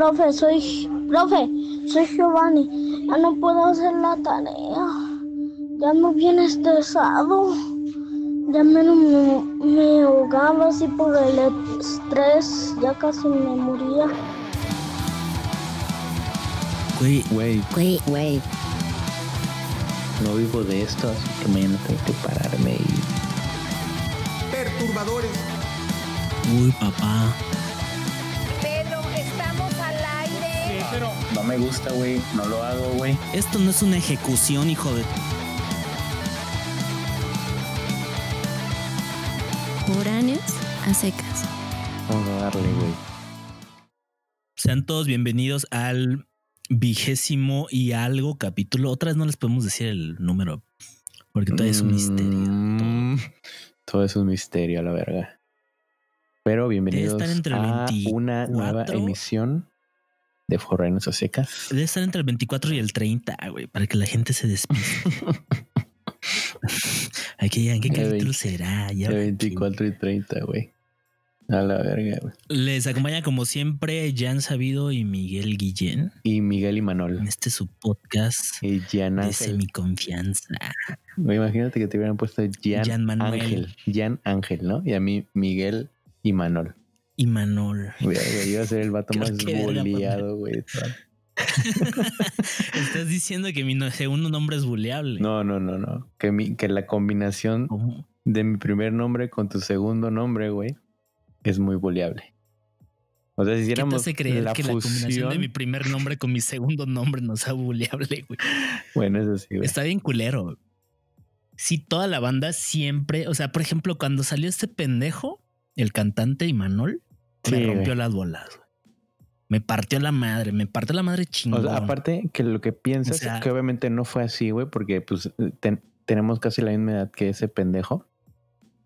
Profe, soy. Profe, soy Giovanni. Ya no puedo hacer la tarea. Ya me viene estresado. Ya me, me, me ahogaba así por el estrés. Ya casi me moría. Güey, Güey, güey, güey. no vivo de esto, así que mañana tengo que pararme y. perturbadores. Uy, papá. No me gusta, güey. No lo hago, güey. Esto no es una ejecución, hijo de. Foráneos a secas. Vamos a darle, güey. Sean todos bienvenidos al vigésimo y algo capítulo. Otra vez no les podemos decir el número porque todavía es un misterio. Mm, todo es un misterio, a la verga. Pero bienvenidos a 24. una nueva emisión de Forrenos a Secas. Debe estar entre el 24 y el 30, güey, para que la gente se despiste. Hay que digan, ¿qué capítulo 20, será? Ya aquí. 24 y 30, güey. A la verga, güey. Les acompaña como siempre Jan Sabido y Miguel Guillén Y Miguel y en Manol. este su podcast Y Jan de semiconfianza. Güey, imagínate que te hubieran puesto Jan, Jan Manuel. Ángel. Jan Ángel, ¿no? Y a mí Miguel y Manol. Y Manol. Güey, iba a ser el vato Creo más boleado, güey. Estás diciendo que mi no- segundo nombre es buleable. No, no, no, no. Que, mi, que la combinación de mi primer nombre con tu segundo nombre, güey, es muy boleable. O sea, si ¿Qué te hiciéramos hace creer la que la combinación fusión, de mi primer nombre con mi segundo nombre no sea buleable, güey? bueno, eso sí, güey. Está bien culero. Sí, toda la banda siempre, o sea, por ejemplo, cuando salió este pendejo, el cantante Imanol, Sí, me rompió güey. las bolas. Me partió la madre, me partió la madre O chingón. sea, aparte que lo que piensas O sea- que obviamente no fue así, güey, porque pues ten- tenemos casi la misma edad que ese pendejo.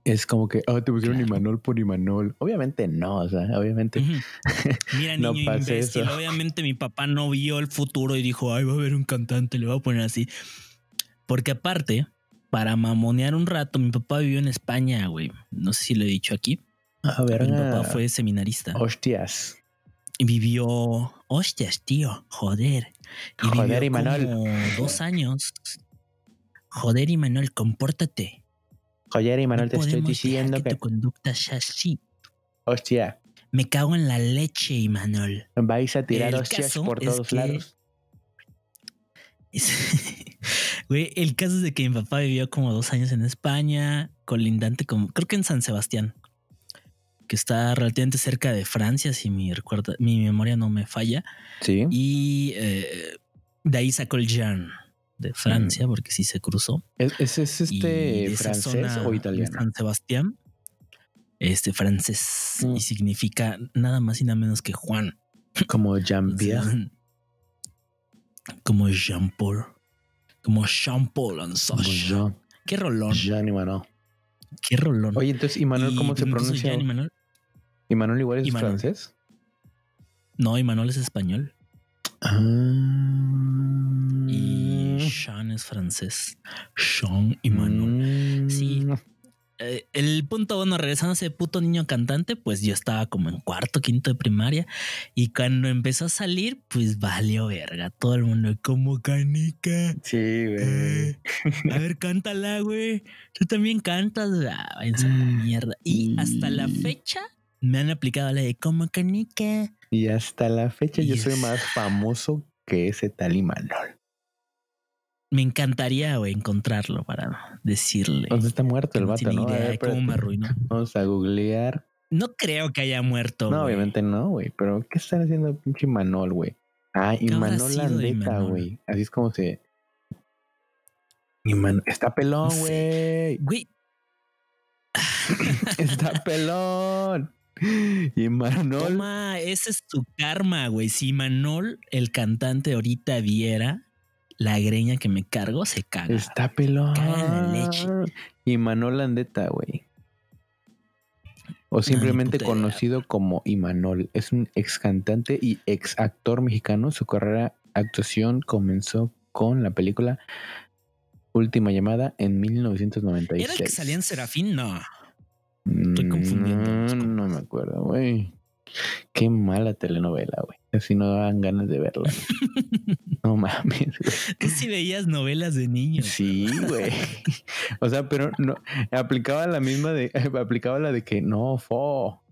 Es como que, ah, te pusieron Claro. Imanol por Imanol. Obviamente no, o sea, obviamente. Mira, No niño pasa imbécil. eso. Obviamente mi papá no vio el futuro y dijo, ay, va a haber un cantante, le voy a poner así. Porque aparte, para mamonear un rato, mi papá vivió en España, güey. No sé si lo he dicho aquí. A ver, Mi papá fue seminarista. hostias. Y vivió, hostias, tío, joder. Y Joder, vivió Imanol. como dos años. Joder, Imanol, compórtate. Joder, Imanol, No te estoy diciendo que que, tu conducta sea así. hostia, Me cago en la leche, Imanol. vais a tirar El hostias por todos que- lados. Güey, el caso es de que mi papá vivió como dos años en España, colindante con, creo que en San Sebastián, que está relativamente cerca de Francia, si mi recuerda, mi memoria no me falla. Sí. Y eh, de ahí sacó el Jean de Francia, porque sí se cruzó. ¿Es, es, es Y este francés zona o italiano? San Sebastián, este francés, Mm. y significa nada más y nada menos que Juan. Como Jean-Pierre. como Jean Paul, como Jean Paul and Como Sasha. Jean, Qué rolón, Jean Imanol. qué rolón. Oye, entonces, ¿Imanol Y cómo se entonces pronuncia? Jean Imanol- ¿Imanol igual es Imanol. francés? No, Imanol es español Ah. y Jean es francés. Jean Imanol. Mm. Sí. Eh, el punto, bueno, regresando a ese puto niño cantante, pues yo estaba como en cuarto, quinto de primaria y cuando empezó a salir, pues valió verga. Todo el mundo como canica. Sí, güey. Eh, a ver, cántala, güey. Tú también cantas. Ah, váyanse a la mierda. Y hasta la fecha me han aplicado la de como canica. Y hasta la fecha yo soy más famoso que ese tal Imanol. Me encantaría, güey, encontrarlo para decirle. Entonces está muerto el no vato, ¿no? A ver, de cómo me arruinó. Vamos a googlear. No creo que haya muerto. No, obviamente no, güey. Pero ¿qué están haciendo el pinche Imanol, güey? Ah, ¿Qué habrá Imanol Landeta, güey. Así es como se... Está pelón, No güey. Güey, Está pelón. Imanol... toma, ese es tu karma, güey. Si Manol, el cantante, ahorita viera la greña que me cargo, se caga. Está pelón. Caga en la leche. Imanol Landeta, güey. O simplemente idea. conocido como Imanol. Es un ex cantante y ex actor mexicano. Su carrera actuación comenzó con la película Última llamada en 1996. ¿Era el que salía en Serafín? No. Mm, estoy confundiendo, No, me acuerdo, güey. Qué mala telenovela, güey. Así no daban ganas de verla. no mames, güey. Tú sí veías novelas de niños. Sí, güey. O sea, pero no aplicaba la misma de aplicaba la de que no, fo,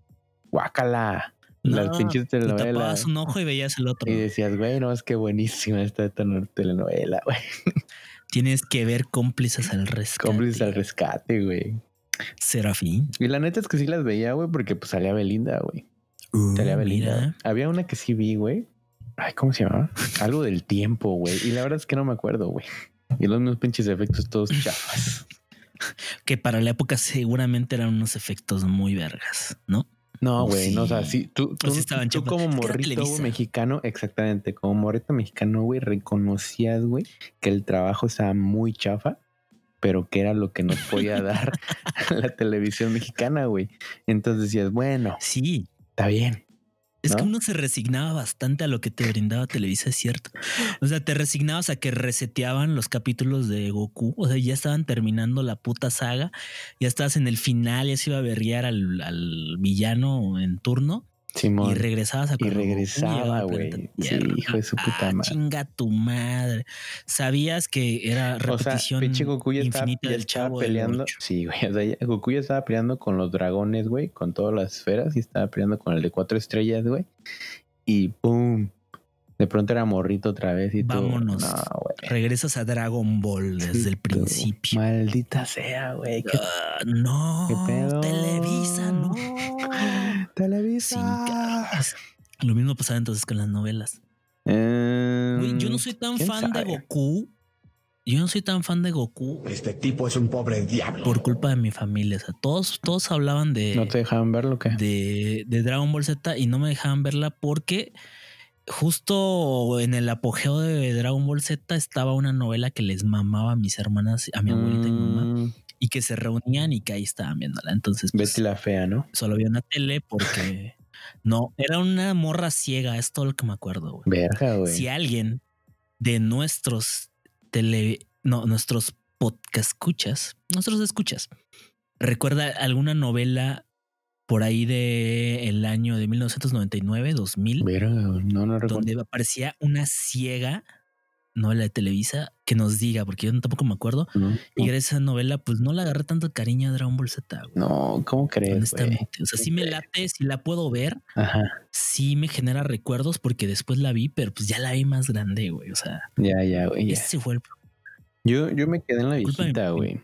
guácala. Las pinches y tapabas telenovelas. un ojo y veías el otro. Y decías, güey, no, es que buenísima esta tele- telenovela, güey. Tienes que ver cómplices al rescate. Cómplices al rescate, güey. Serafín. Y la neta es que sí las veía, güey, porque pues salía Belinda, güey. Uh, Salía Belinda. mira. Había una que sí vi, güey. Ay, ¿cómo se llamaba? Algo del tiempo, güey. Y la verdad es que no me acuerdo, güey. Y los mismos pinches efectos todos chafas. Que para la época seguramente eran unos efectos muy vergas, ¿no? No, güey, no, o sea, sí. tú, tú, sí tú como morrito güey, mexicano, exactamente, como morrito mexicano, güey, reconocías, güey, que el trabajo estaba muy chafa, pero que era lo que nos podía dar la televisión mexicana, güey. Entonces decías, bueno, Sí. está bien. Es que ¿No? uno se resignaba bastante a lo que te brindaba Televisa, es cierto. O sea, te resignabas a que reseteaban los capítulos de Goku. O sea, ya estaban terminando la puta saga. Ya estabas en el final, ya se iba a berrear al, al villano en turno. Simón. Y regresabas a Y regresaba, güey. Sí, hijo de su puta Ah, madre. Chinga tu madre. Sabías que era O sea, repetición pinche Goku ya estaba, infinita ya del estaba chavo peleando. Sí, güey. O sea, ya- Goku ya estaba peleando con los dragones, güey, con todas las esferas y estaba peleando con el de cuatro estrellas, güey. Y ¡pum! De pronto era morrito otra vez y tú, Vámonos. No, güey. Regresas a Dragon Ball desde el Tú, principio. Maldita sea, güey. ¿Qué Ah, no, ¿Qué pedo? Televisa, no. Televisa. Lo mismo pasaba entonces con las novelas. Eh, Güey, yo no soy tan ¿quién fan de? Goku. Yo no soy tan fan de Goku Este tipo es un pobre diablo. por culpa de mi familia. O sea, todos, todos hablaban de, ¿No te dejaban verlo qué? de, de Dragon Ball Z y no me dejaban verla porque justo en el apogeo de Dragon Ball Z estaba una novela que les mamaba a mis hermanas, a mi abuelita y mi mamá, Mm, y que se reunían y que ahí estaban viéndola. Entonces, pues, Betty la fea, ¿no? solo vi una tele porque no, era una morra ciega, es todo lo que me acuerdo. güey. Verga, güey. Si alguien de nuestros tele, no, nuestros podcast escuchas, nuestros escuchas, recuerda alguna novela por ahí de el año de 1999, 2000, Verga, güey. No, no recuerdo. donde aparecía una ciega novela de Televisa que nos diga, porque yo tampoco me acuerdo. No, Y gracias a esa novela, pues no le agarré tanto cariño a Dragon Ball Z. güey. no, ¿cómo crees, güey? Honestamente, o sea, sí me late, sí la puedo ver, Ajá. sí me genera recuerdos porque después la vi, pero pues ya la vi más grande, güey. O sea, Ya, ya, güey. ya. ese fue el Yo, yo me quedé en la Culpa de mi viejita, güey.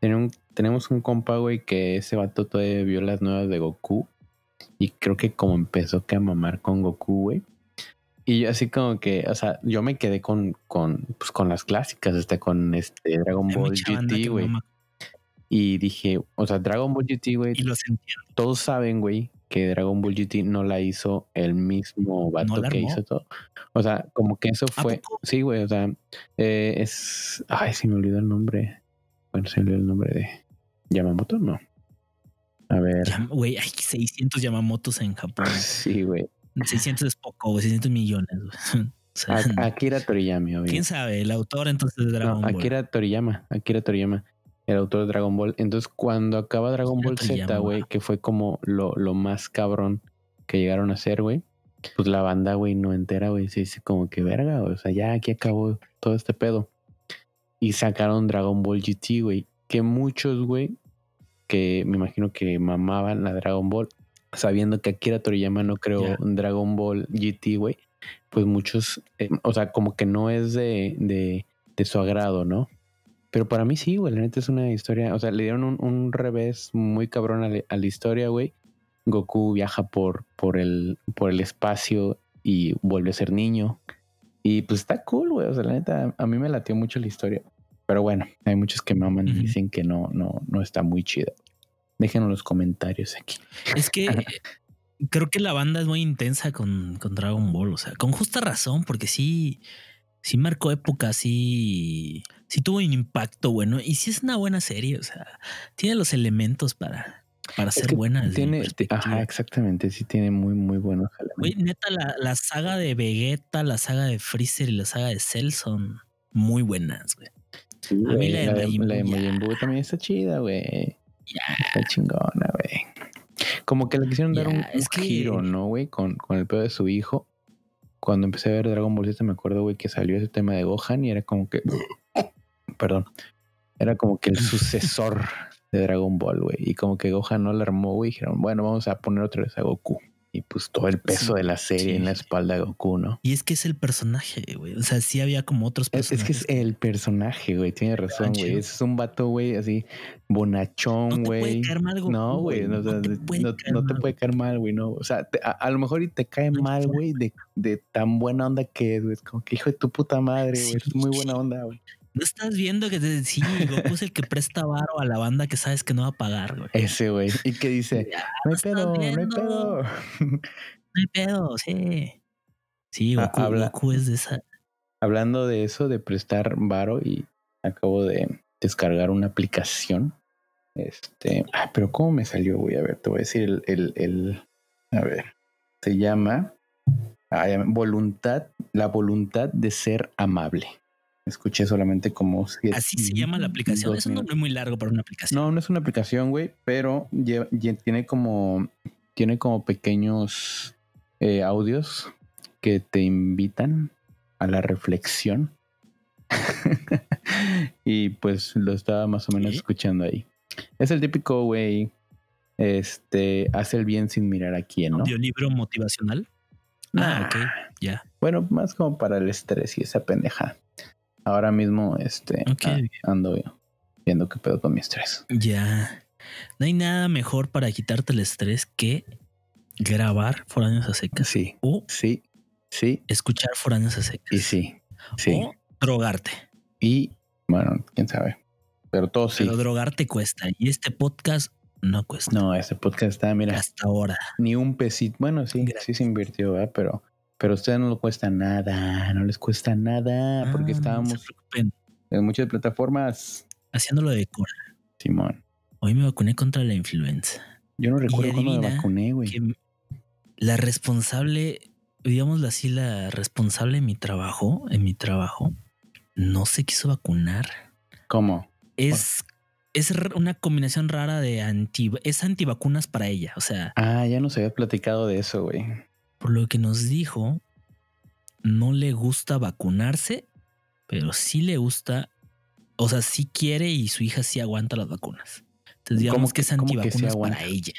Tenía un- tenemos un compa, güey, que ese vato todavía vio las nuevas de Goku. Y creo que como empezó que a mamar con Goku, güey. Y yo así como que, o sea, yo me quedé con, con, pues, con las clásicas, hasta con este Dragon Hay Ball GT, güey. Y dije, o sea, Dragon Ball GT, güey, Y los entiendo. todos saben, güey, que Dragon Ball GT no la hizo el mismo vato que hizo todo. O sea, como que eso ¿A fue. Sí, güey, o sea, eh, es. Ay, se me olvidó el nombre. Olvidó el nombre de Yamamoto, no. A ver. Güey, hay 600 Yamamotos en Japón. Sí, güey. 600 es poco, güey, 600 millones. güey. O sea, Akira Toriyama, obvio. ¿Quién sabe? El autor entonces de Dragon No, Ball. Akira Toriyama, Akira Toriyama, el autor de Dragon Ball. Entonces, cuando acaba Dragon Akira Ball Z, güey, que fue como lo, lo más cabrón que llegaron a hacer, güey, pues la banda, güey, no entera, güey, se dice como que verga, güey, o sea, ya aquí acabó todo este pedo. Y sacaron Dragon Ball GT, güey, que muchos, güey, que me imagino que mamaban la Dragon Ball, sabiendo que Akira Toriyama no creó. Dragon Ball GT, güey, pues muchos, eh, o sea, como que no es de, de, de su agrado, ¿no? Pero para mí sí, güey, la neta es una historia, o sea, le dieron un, un revés muy cabrón a, la- a la historia, güey. Goku viaja por, por, el, por el espacio y vuelve a ser niño. Y pues está cool, güey, o sea, la neta, a mí me latió mucho la historia. Pero bueno, hay muchos que maman y Ujú. dicen que no, no, no está muy chida. Déjenos los comentarios aquí. Es que creo que la banda es muy intensa con, con Dragon Ball, o sea, con justa razón, porque sí, sí marcó época, sí, sí tuvo un impacto bueno y sí es una buena serie, o sea, tiene los elementos para, para Es ser buena. Tiene, ajá, exactamente, sí tiene muy, muy buenos elementos. neta, la, la saga de Vegeta, la saga de Freezer y la saga de Cell son muy buenas, güey. Sí, a mí la de la, de, Majin la Buu también está chida, güey. Ya. Está chingona, güey. Como que le quisieron dar un, un es que- giro, ¿no, güey? Con, con el pedo de su hijo. Cuando empecé a ver Dragon Ball Z me acuerdo, güey, que salió ese tema de Gohan y era como que... Perdón. Era como que el sucesor de Dragon Ball, güey. Y como que Gohan no la armó, güey. Dijeron, bueno, vamos a poner otra vez a Goku. Y pues todo el peso Sí, de la serie sí. en la espalda de Goku, ¿no? Y es que es el personaje, güey. O sea, sí había como otros Es, es personajes. que es el personaje, güey. Tiene razón, güey. Es un vato, güey, así, bonachón, güey. No, güey, no, no te de- puede no- caer te mal. puede caer mal, güey, no. O sea, te- a, a lo mejor y te cae mal, güey, de, de tan buena onda que es, güey. Es como que hijo de tu puta madre, güey. Sí. Es muy buena onda, güey. No estás viendo que te, sí, Goku es el que presta varo a la banda que sabes que no va a pagar, güey. Ese, güey. Y que dice, Ya, no hay pedo, no hay pedo. No hay pedo, sí. Sí, Ah, Goku, habla- Goku es de esa. Hablando de eso, de prestar varo y acabo de descargar una aplicación. Este, ah, pero ¿cómo me salió, güey? A ver, te voy a decir el, el, el- a ver, se llama ah, voluntad, la voluntad de ser amable. Escuché solamente como siete- Así se llama la aplicación. Es un nombre muy largo para una aplicación. no, no es una aplicación, güey, pero tiene como tiene como pequeños eh, audios que te invitan a la reflexión. y pues lo estaba más o menos Sí. escuchando ahí. Es el típico, güey, este, hace el bien sin mirar a quién, ¿no? Audiolibro motivacional. Ah, ok, ya. Bueno, más como para el estrés y esa pendeja. Ahora mismo, este, Ok. ah, ando viendo qué pedo con mi estrés. Ya. No hay nada mejor para quitarte el estrés que grabar foráneos a secas Sí, o sí, sí escuchar foráneos a secas y sí. Sí. o drogarte. Y bueno, quién sabe. Pero todo sí. Pero drogarte cuesta y este podcast no cuesta. No, este podcast está, mira, Hasta ahora. ni un pesito. Bueno, sí, Gracias. sí se invirtió, ¿verdad? Pero, pero a ustedes no les cuesta nada, no les cuesta nada, Ah, porque se estábamos en muchas plataformas. haciéndolo de cora. Simón, Hoy me vacuné contra la influenza. yo no recuerdo cuándo me vacuné, güey. la responsable, digámoslo así, la responsable en mi trabajo, en mi trabajo, no se quiso vacunar. ¿Cómo? Es, es una combinación rara de anti, es antivacunas para ella. O sea, Ah, ya nos había platicado de eso, güey. Por lo que nos dijo, no le gusta vacunarse, pero sí le gusta, o sea, sí quiere y su hija sí aguanta las vacunas. Entonces digamos ¿Cómo que, que- es que antivacunas aguanta? para ella.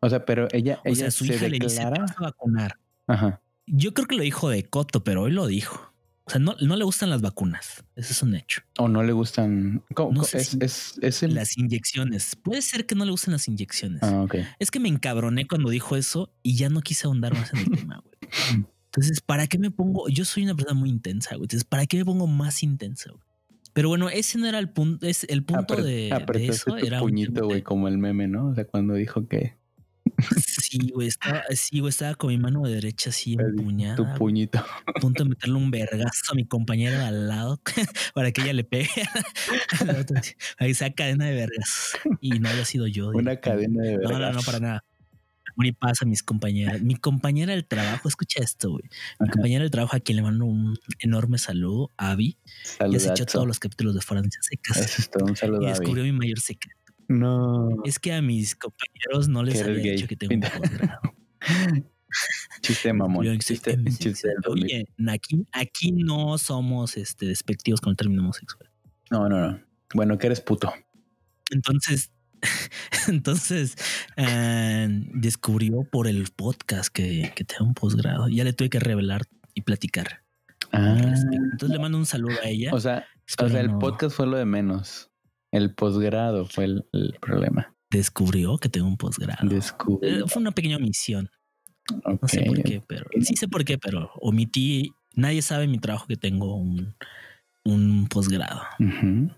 O sea, pero ella, O ella sea, su se hija le dice, "Te declara. vas a vacunar. Ajá. Yo creo que lo dijo de Coto, pero hoy lo dijo. O sea, no, no le gustan las vacunas. Eso es un hecho. O no le gustan. ¿Cómo- No sé es, si- es, es el- Las inyecciones. Puede ser que no le gusten las inyecciones. Ah, ok. Es que me encabroné cuando dijo eso y ya no quise ahondar más en el tema, güey. Entonces, ¿para qué me pongo? Yo soy una persona muy intensa, güey. Entonces, ¿para qué me pongo más intensa, güey? Pero bueno, ese no era el punto. Es el punto Apre- de, de eso. Era un puñito, güey, como el meme, ¿no? O sea, cuando dijo que Sí, güey. Estaba, sí, güey. Estaba con mi mano derecha así empuñada. tu puñito. a punto de meterle un vergazo a mi compañera de al lado para que ella le pegue. Ahí sea cadena de vergas. Y no haya sido yo. Una digo. cadena de No, verdad. no, no, para nada. Amor y paz a mis compañeras. Mi compañera del trabajo, escucha esto, güey. Mi Ajá. compañera del trabajo a quien le mando un enorme saludo, Abby. Ya se echó todos los capítulos de Francia Secas. Eso es todo un saludo Y descubrió mi mayor secreto. No. Es que a mis compañeros no les había gay. dicho que tengo un posgrado. Chiste mamón. Yo- Chiste, chiste del 2000. Oye, aquí, aquí no somos este, despectivos con el término homosexual. No, no, no. Bueno, que eres puto. Entonces, entonces ah, descubrió por el podcast que, que tengo un posgrado. Ya le tuve que revelar y platicar. Ah. Entonces le mando un saludo a ella. O sea, o sea, el no- podcast fue lo de menos. El posgrado fue el, el problema. descubrió que tengo un posgrado. Eh, fue una pequeña omisión. No Ok. sé por qué, pero sí sé por qué, pero omití. Nadie sabe en mi trabajo que tengo un, un posgrado. Ujú.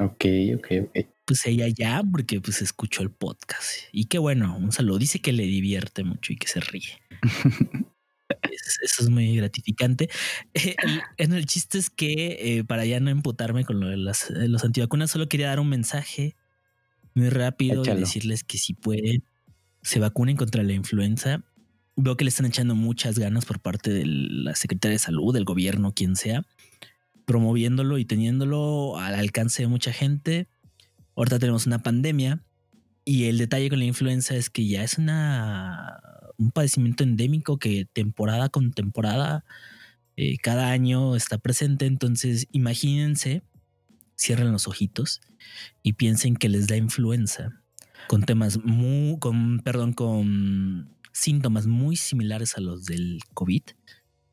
Ok, ok, ok. Pues ella ya, porque pues escuchó el podcast. Y qué bueno, un saludo. Dice que le divierte mucho y que se ríe. Es- Eso es muy gratificante. Eh, el- en el chiste es que eh, para ya no emputarme con lo de las, de los antivacunas, solo quería dar un mensaje muy rápido Échalo. y decirles que si pueden, se vacunen contra la influenza. Veo que le están echando muchas ganas por parte de la Secretaría de Salud, del gobierno, quien sea, promoviéndolo y teniéndolo al alcance de mucha gente. Ahorita tenemos una pandemia Y el detalle con la influenza es que ya es una un padecimiento endémico que temporada con temporada eh, cada año está presente. Entonces, imagínense, cierren los ojitos y piensen que les da influenza con temas muy, con, perdón, con síntomas muy similares a los del COVID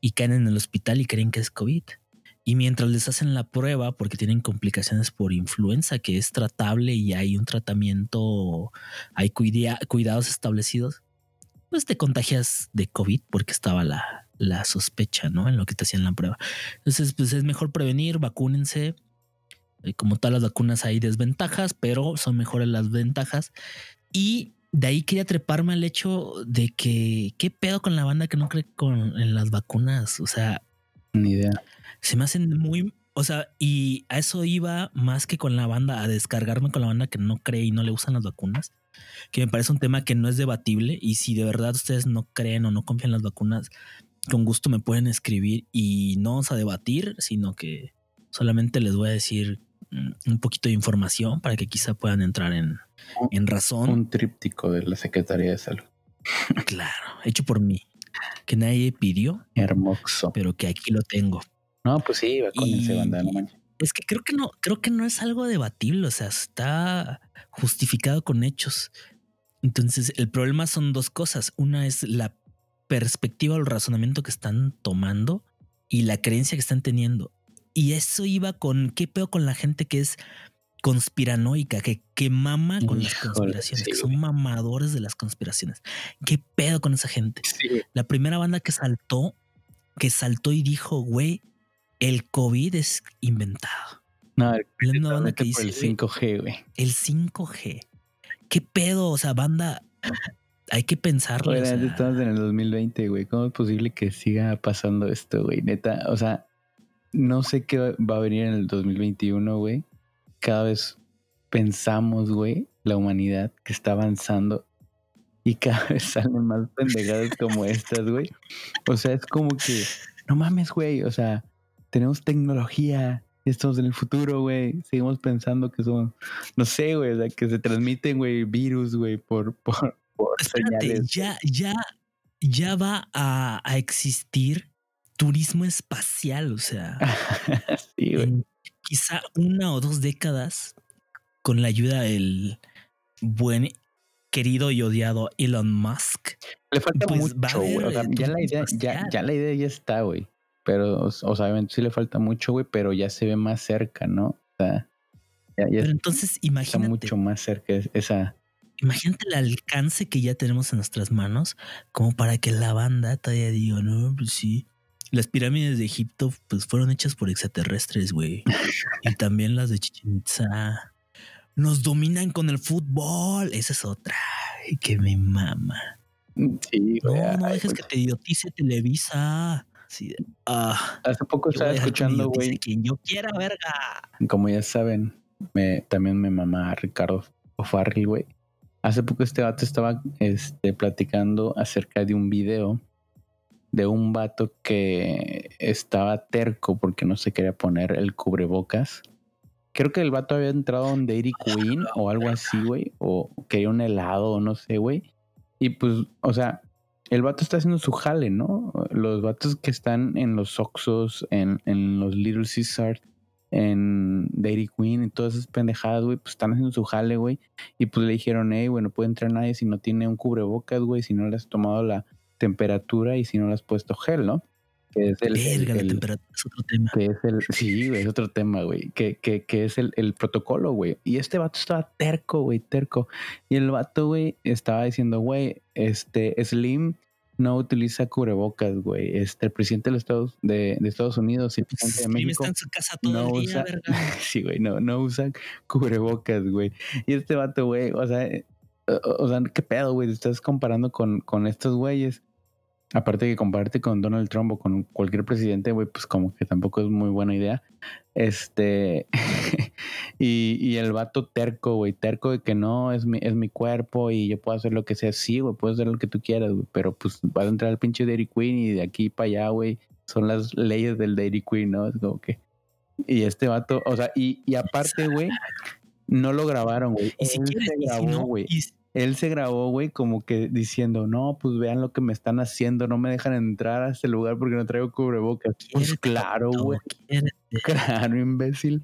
y caen en el hospital y creen que es COVID. Y mientras les hacen la prueba, porque tienen complicaciones por influenza, que es tratable y hay un tratamiento, hay cuida- cuidados establecidos, pues te contagias de COVID porque estaba la, la sospecha, ¿no? En lo que te hacían la prueba. Entonces, pues es mejor prevenir, vacúnense. Eh, Como todas las vacunas hay desventajas, pero son mejores las ventajas. Y de ahí quería treparme al hecho de que qué pedo con la banda que no cree con, en las vacunas. O sea, Ni idea. se me hacen muy, o sea, y a eso iba más que con la banda, a descargarme con la banda que no cree y no le usan las vacunas, que me parece un tema que no es debatible y si de verdad ustedes no creen o no confían en las vacunas, con gusto me pueden escribir y no vamos a debatir, sino que solamente les voy a decir mm, un poquito de información para que quizá puedan entrar en, en razón. Un tríptico de la Secretaría de Salud. Claro, hecho por mí, que nadie pidió, Hermoso. pero que aquí lo tengo. No, pues sí, vacúnense, Y- banda, no manches. Es que creo que no, creo que no es algo debatible, o sea, está justificado con hechos. Entonces, el problema son dos cosas. Una es la perspectiva o el razonamiento que están tomando y la creencia que están teniendo. Y eso iba con qué peor con la gente que es conspiranoica, que, que mama con las conspiraciones, sí, que son mamadores de las conspiraciones. ¿Qué pedo con esa gente? Sí, La primera banda que saltó, que saltó y dijo, güey, el COVID es inventado. No, banda que por dice, el güey, 5G, güey. el 5G. ¿Qué pedo? O sea, banda, hay que pensarlo. Oye, o sea, estamos en el 2020, güey. ¿Cómo es posible que siga pasando esto, güey? Neta, o sea, no sé qué va a venir en el 2021, güey. Cada vez pensamos, güey, la humanidad que está avanzando y cada vez salen más pendejadas como estas, güey. O sea, es como que, no mames, güey. O sea, tenemos tecnología. Estamos en el futuro, güey. Seguimos pensando que somos, no sé, güey, o sea, que se transmiten, güey, virus, güey, por, por, por espérate, señales. ya, ya, ya va a, a existir turismo espacial. O sea, sí, güey. quizá una o dos décadas, con la ayuda del buen, querido y odiado Elon Musk. Le falta pues, mucho, güey. O haber, sea, eh, ya la idea, ya, ya la idea ya está, güey. Pero, o sea, obviamente sí le falta mucho, güey, pero ya se ve más cerca, ¿no? O sea, ya, ya Pero entonces está imagínate, mucho más cerca es- esa. imagínate el alcance que ya tenemos en nuestras manos, como para que la banda todavía diga, no, pues sí. Las pirámides de Egipto pues fueron hechas por extraterrestres, güey. y también las de Chichen Itza. Nos dominan con el fútbol. Esa es otra. Ay, que me mama. Sí, No, no dejes güey. que te idiotice Televisa. Sí, ah, Hace poco a estaba escuchando, güey, Quien yo quiera, verga. como ya saben, me, también me mamá Ricardo O'Farrill, güey. Hace poco este vato estaba este, platicando acerca de un video de un vato que estaba terco porque no se quería poner el cubrebocas. Creo que el vato había entrado en Dairy Queen o algo así, güey. O quería un helado o no sé, güey. Y pues, o sea, el vato está haciendo su jale, ¿no? Los vatos que están en los Oxos, en, en los Little Caesars, en Dairy Queen y todas esas pendejadas, güey, pues están haciendo su jale, güey. Y pues le dijeron, hey, güey, no puede entrar nadie si no tiene un cubrebocas, güey, si no le has tomado la temperatura y si no le has puesto gel, ¿no? Que es el, el- Verga, la temperatura es otro tema. que es el, sí, güey, es otro tema, güey, que, que, que es el, el protocolo, güey. Y este vato estaba terco, güey, terco. Y el vato, güey, estaba diciendo, güey, este, Slim no utiliza cubrebocas, güey. Este, el presidente de los Estados, de, de Estados Unidos y el presidente de Slim México está en su casa todo no el día, usa- verga. Sí, güey, no, no usan cubrebocas, güey. Y este vato, güey, o sea, eh, o, o sea, qué pedo, güey, estás comparando con, con estos güeyes. Aparte que compararte con Donald Trump o con cualquier presidente, güey, pues como que tampoco es muy buena idea. Este, y, y el vato terco, güey, terco de que no, es mi, es mi cuerpo y yo puedo hacer lo que sea. Sí, güey, puedes hacer lo que tú quieras, güey, pero pues vas a entrar al pinche Dairy Queen y de aquí para allá, güey, son las leyes del Dairy Queen, ¿no? Es como que... Y este vato, o sea, y, y aparte, güey, no lo grabaron, güey. Y si Él quieres, se y si grabó, no, güey. y Él se grabó, güey, como que diciendo, no, pues vean lo que me están haciendo, no me dejan entrar a este lugar porque no traigo cubrebocas. Pues claro, güey, claro, imbécil.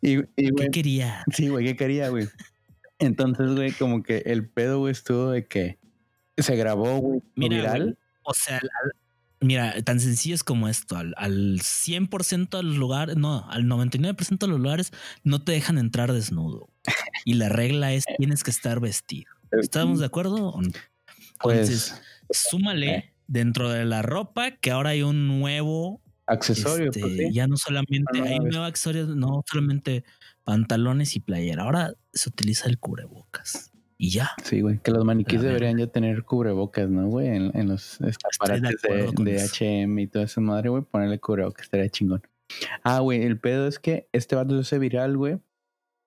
Y, y ¿Qué güey, quería? sí, güey, ¿qué quería, güey? Entonces, güey, como que el pedo, güey, estuvo de que se grabó, güey, Mira, viral. güey, o sea, mira, tan sencillo es como esto, al, al 100% de los lugares, no, al 99% de los lugares no te dejan entrar desnudo. Y la regla es tienes que estar vestido. ¿Estamos de acuerdo? no? Entonces, Pues, súmale dentro de la ropa que ahora hay un nuevo, accesorio, este, pues, sí. ya no solamente Una hay un nuevo accesorio, no solamente pantalones y playera, ahora se utiliza el cubrebocas y ya. Sí, güey, que los maniquíes La deberían ya tener cubrebocas, ¿no, güey? En, en los escaparates de. H&M y toda esa madre, güey, ponerle cubrebocas estaría chingón. Ah, güey, el pedo es que este vato se hace viral, güey.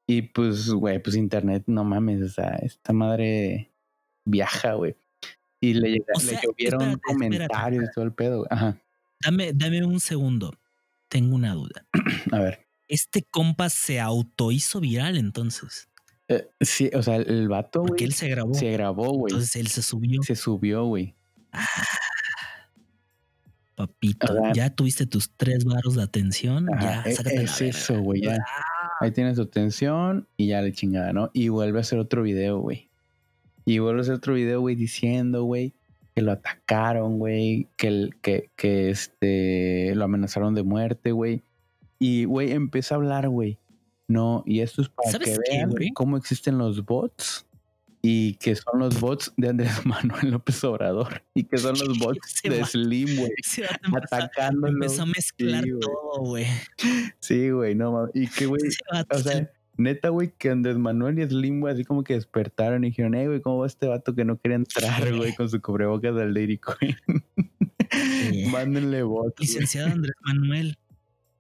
Y pues, güey, pues internet, no mames, o sea, esta madre viaja, güey. Y le, llega- O le sea, llovieron espérate, espérate, comentarios y todo el pedo, güey. Ajá, Dame, dame un segundo. Tengo una duda. a ver. Este compa se autohizo viral entonces. Eh, sí, o sea, el vato, Porque él se grabó. se grabó, güey. Entonces él se subió. Se subió, güey. Papito, O sea, ya tuviste tus tres baros de atención. Ajá, ya, e- sácate la es verga. eso, güey, ya. Ahí tienes tu atención y ya le chingada, ¿no? Y vuelve a hacer otro video, güey. Y vuelve a hacer otro video, güey, diciendo, güey, que lo atacaron, güey, que, el- que, que este, lo amenazaron de muerte, güey. Y, güey, empieza a hablar, güey. No, y esto es para ¿Sabes que vean cómo existen los bots y que son los bots de Andrés Manuel López Obrador y que son los bots de Slim, güey, atacándolo. empezó a mezclar Sí, todo, güey. Sí, güey, no mames. Y que, güey, o sea, neta, güey, que Andrés Manuel y Slim, güey, así como que despertaron y dijeron, hey, güey, ¿cómo va este vato que no quería entrar, güey, con su cubrebocas al Dairy Queen? Sí. Mándenle güey. Licenciado Andrés Manuel,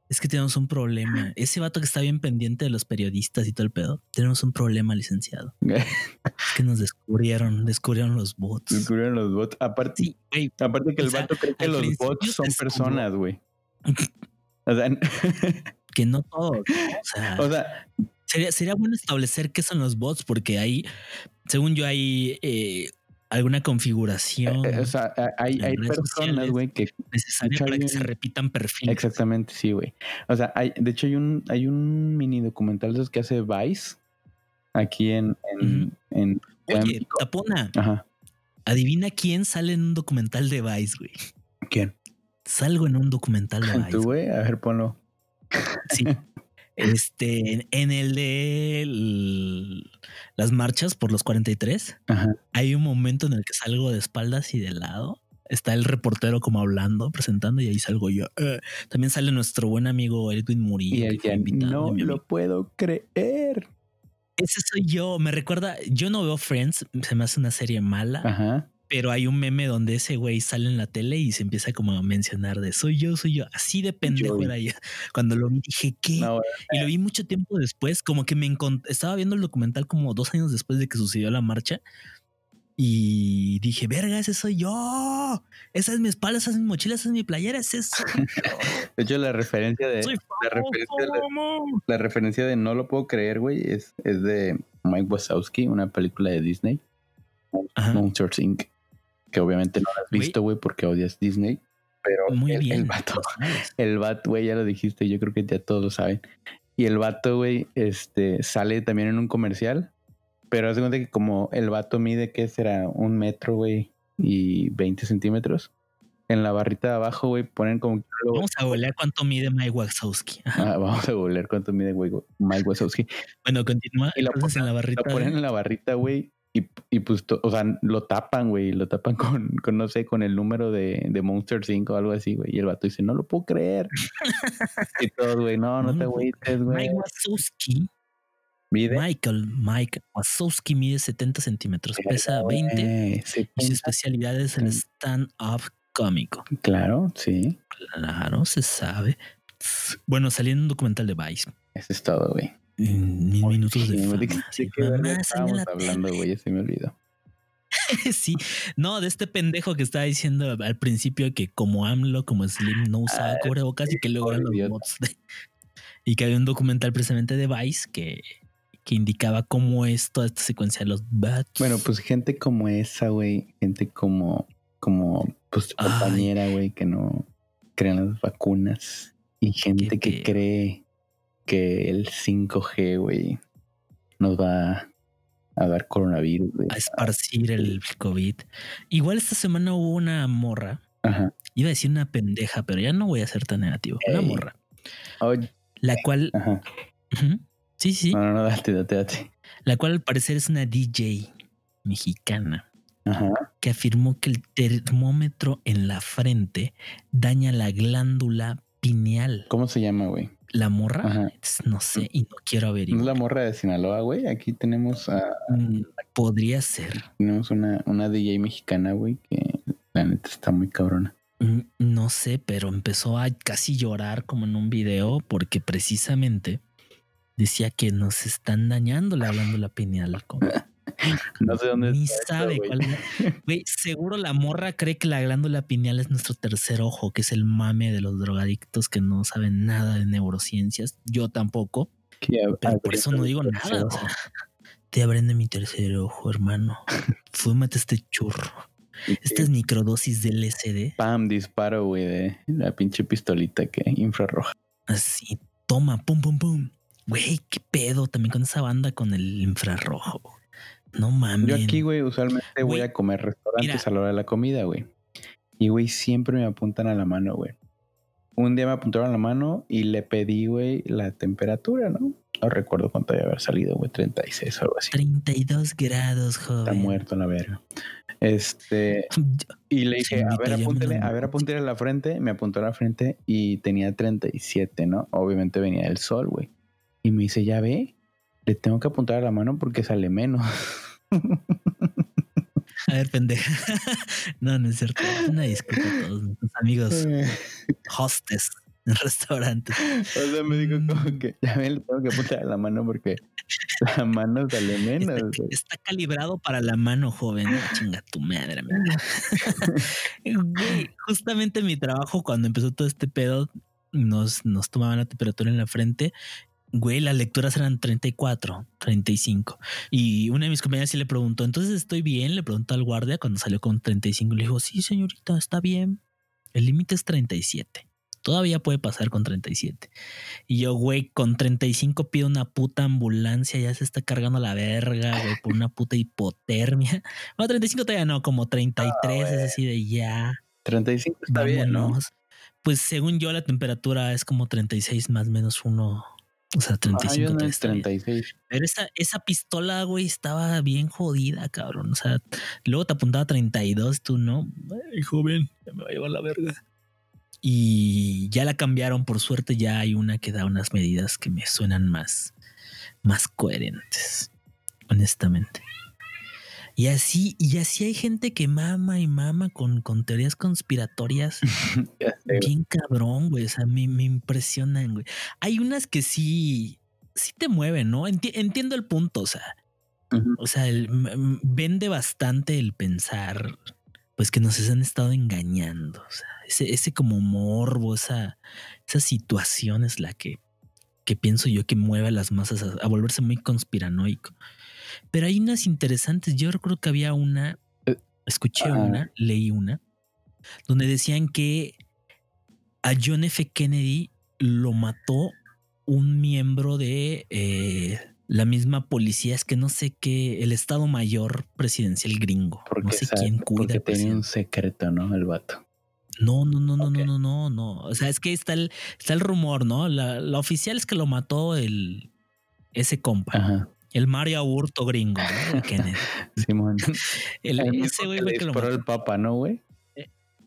es que tenemos un problema. Ese vato que está bien pendiente de los periodistas y todo el pedo, tenemos un problema, licenciado. Es que nos descubrieron, descubrieron los bots. Descubrieron los bots. Aparte, Sí, aparte que el sea, vato cree que los bots son personas, güey. O sea, que no todos. O sea, o sea, sería, sería bueno establecer qué son los bots, porque hay, según yo, hay eh, alguna configuración eh, o sea, hay, en hay redes personas, güey, que necesaria para hay que se repitan perfiles. Exactamente, sí, güey. O sea, hay, de hecho hay un, hay un mini documental de esos que hace Vice aquí en, en, Oye. Tapona, Ajá. adivina quién sale en un documental de Vice, güey. ¿Quién? Salgo en un documental de Vice. ¿Tú, güey? A ver, ponlo. Sí. Este, en- el de el- las marchas por los 43, Ajá. hay un momento en el que salgo de espaldas y de lado. Está el reportero como hablando, presentando, y ahí salgo yo. Eh, También sale nuestro buen amigo Edwin Murillo. Y el que invitado no lo puedo creer. Ese soy yo. Me recuerda, yo no veo Friends, se me hace una serie mala, Ajá. Pero hay un meme donde ese güey sale en la tele y se empieza como a mencionar de soy yo, soy yo. Así de pendejo Joey. era yo. Cuando lo vi dije, ¿qué? No. Y lo vi mucho tiempo después, como que me encont- estaba viendo el documental como dos años después de que sucedió la marcha. Y dije, verga, ese soy yo. Esa es mi espalda, esa es mi mochila, esa es mi playera, ese es. de hecho, la referencia de Soy la referencia de- la referencia de no lo puedo creer, güey, es, es de Mike Wazowski, una película de Disney, Ajá. Monsters Inc. Que obviamente no la has visto, güey, porque odias Disney. Pero Muy el, bien. el vato, lo el vato, güey, ya lo dijiste, yo creo que ya todos lo saben. Y el vato, güey, este, sale también en un comercial, pero haz de cuenta que como el vato mide, ¿qué será? Un metro, güey, y 20 centímetros. En la barrita de abajo, güey, ponen como... Vamos a googlear cuánto mide Mike Wazowski. Ah, vamos a googlear cuánto mide, güey, Mike Wazowski. Bueno, continúa. Y lo Entonces en la Lo barrita. ponen de- en la barrita, güey. Y, y pues, o sea, lo tapan, güey. Lo tapan con, con, no sé, con el número de, de Monster 5 o algo así, güey. Y el vato dice, no lo puedo creer. y todos, güey, no, no No te puedo agüites, güey. Mike Wazowski. Mide. Michael Mike Wazowski mide 70 centímetros, pesa Güey, 20 sí, y su especialidad es el stand-up cómico. Claro, sí. Claro, se sabe. Bueno, salió en un documental de Vice. Eso es todo, güey. En mil minutos de fama. ¿De qué, sí. verga Mamá, estábamos hablando, güey? Se me olvidó. sí, no, de este pendejo que estaba diciendo al principio que como AMLO, como Slim no usaba Ah, cubrebocas y que luego eran los de- y que había un documental precisamente de Vice que, que indicaba cómo es toda esta secuencia de los bats. Bueno, pues gente como esa, güey, gente como, como, pues tu compañera, güey, que no crean las vacunas y gente que cree que el 5G, güey, nos va a dar coronavirus, a esparcir el COVID. Igual esta semana hubo una morra, Ajá. iba a decir una pendeja, pero ya no voy a ser tan negativo. Una morra, la cual, ajá. Sí, sí, No, no, no, date, date, date. la cual al parecer es una DJ mexicana Ajá. que afirmó que el termómetro en la frente daña la glándula pineal. ¿Cómo se llama, güey? La morra, Ajá. no sé, y no quiero No es averiguar. la morra de Sinaloa, güey. Aquí tenemos a, Mm, Podría ser. tenemos una, una DJ mexicana, güey, que la neta está muy cabrona. Mm, No sé, pero empezó a casi llorar como en un video porque precisamente decía que nos están dañando la glándula pineal. como- No sé dónde Ni está sabe cuál es. Güey, seguro la morra cree que la glándula pineal es nuestro tercer ojo, que es el mame de los drogadictos que no saben nada de neurociencias. Yo tampoco, pero por eso no digo nada. o sea, te abren de mi tercer ojo, hermano. Fúmate este churro. Esta es microdosis de LSD. Pam, disparo, güey, de la pinche pistolita que infrarroja. Así, toma, pum, pum, pum. Güey, qué pedo también con esa banda con el infrarrojo. No mames. Yo aquí, güey, usualmente voy a comer restaurantes mira. a la hora de la comida, güey. Y, güey, siempre me apuntan a la mano, güey. Un día me apuntaron a la mano y le pedí, güey, la temperatura, ¿no? No recuerdo cuánto había haber salido, güey, 36 o algo así. 32 grados, joven. Está muerto la verga. Este, y le dije, a ver, apúntele, a ver, apúntele a la frente. Me apuntó a la frente y tenía 37, ¿no? Obviamente venía del sol, güey. Y me dice, ya ve, le tengo que apuntar a la mano porque sale menos. A ver, pendeja. No, no es cierto. Una disculpa a todos nuestros amigos hostes en restaurantes. O sea, me dijo como que ya ven, le tengo que apuntar a la mano porque la mano sale menos. Está, calibrado para la mano, joven. Chinga tu madre. Güey, justamente en mi trabajo, cuando empezó todo este pedo, nos, nos tomaban la temperatura en la frente. Güey, las lecturas eran 34, 35. Y una de mis compañeras sí le preguntó, entonces estoy bien, le preguntó al guardia cuando salió con 35. Le dijo, sí, señorita, está bien. El límite es 37. Todavía puede pasar con 37. Y yo, güey, con 35 pido una puta ambulancia, ya se está cargando la verga, güey, por una puta hipotermia. No, 35 todavía no, como 33, es así de ya. 35 está bien, ¿no? Vámonos. Pues según yo, la temperatura es como 36 más menos uno. O sea, Ah, 35 yo ando todavía en está bien. 36. Pero esa, esa pistola, güey, estaba bien jodida, cabrón. O sea, luego te apuntaba 32, tú no. Ay, joven, ya me va a llevar la verga. Y ya la cambiaron, por suerte ya hay una que da unas medidas que me suenan más, más coherentes, honestamente. Y así, y así hay gente que mama y mama con, con teorías conspiratorias bien cabrón, güey. O sea, me, me impresionan, güey. Hay unas que sí, sí te mueven, ¿no? Enti- entiendo el punto, o sea, o sea, el- vende bastante el pensar, pues que nos han estado engañando. O sea, ese, ese como morbo, esa, esa situación es la que, que pienso yo que mueve a las masas a, a volverse muy conspiranoico. Pero hay unas interesantes. Yo recuerdo que había una, Eh, escuché una, leí una, donde decían que a John F. Kennedy lo mató un miembro de eh, la misma policía, es que no sé qué, el Estado Mayor presidencial gringo. Porque, no sé sabe- quién cuida. porque tenía un secreto, ¿no? El vato. No, no, no, no, no, no, no, no. O sea, es que está el, está el rumor, ¿no? La, la oficial es que lo mató el ese compa, Ajá. El Mario Aburto gringo, ¿no? De Kennedy. Simón. El- El mismo ese güey que fue le que lo disparó mató. el papa, ¿no, güey?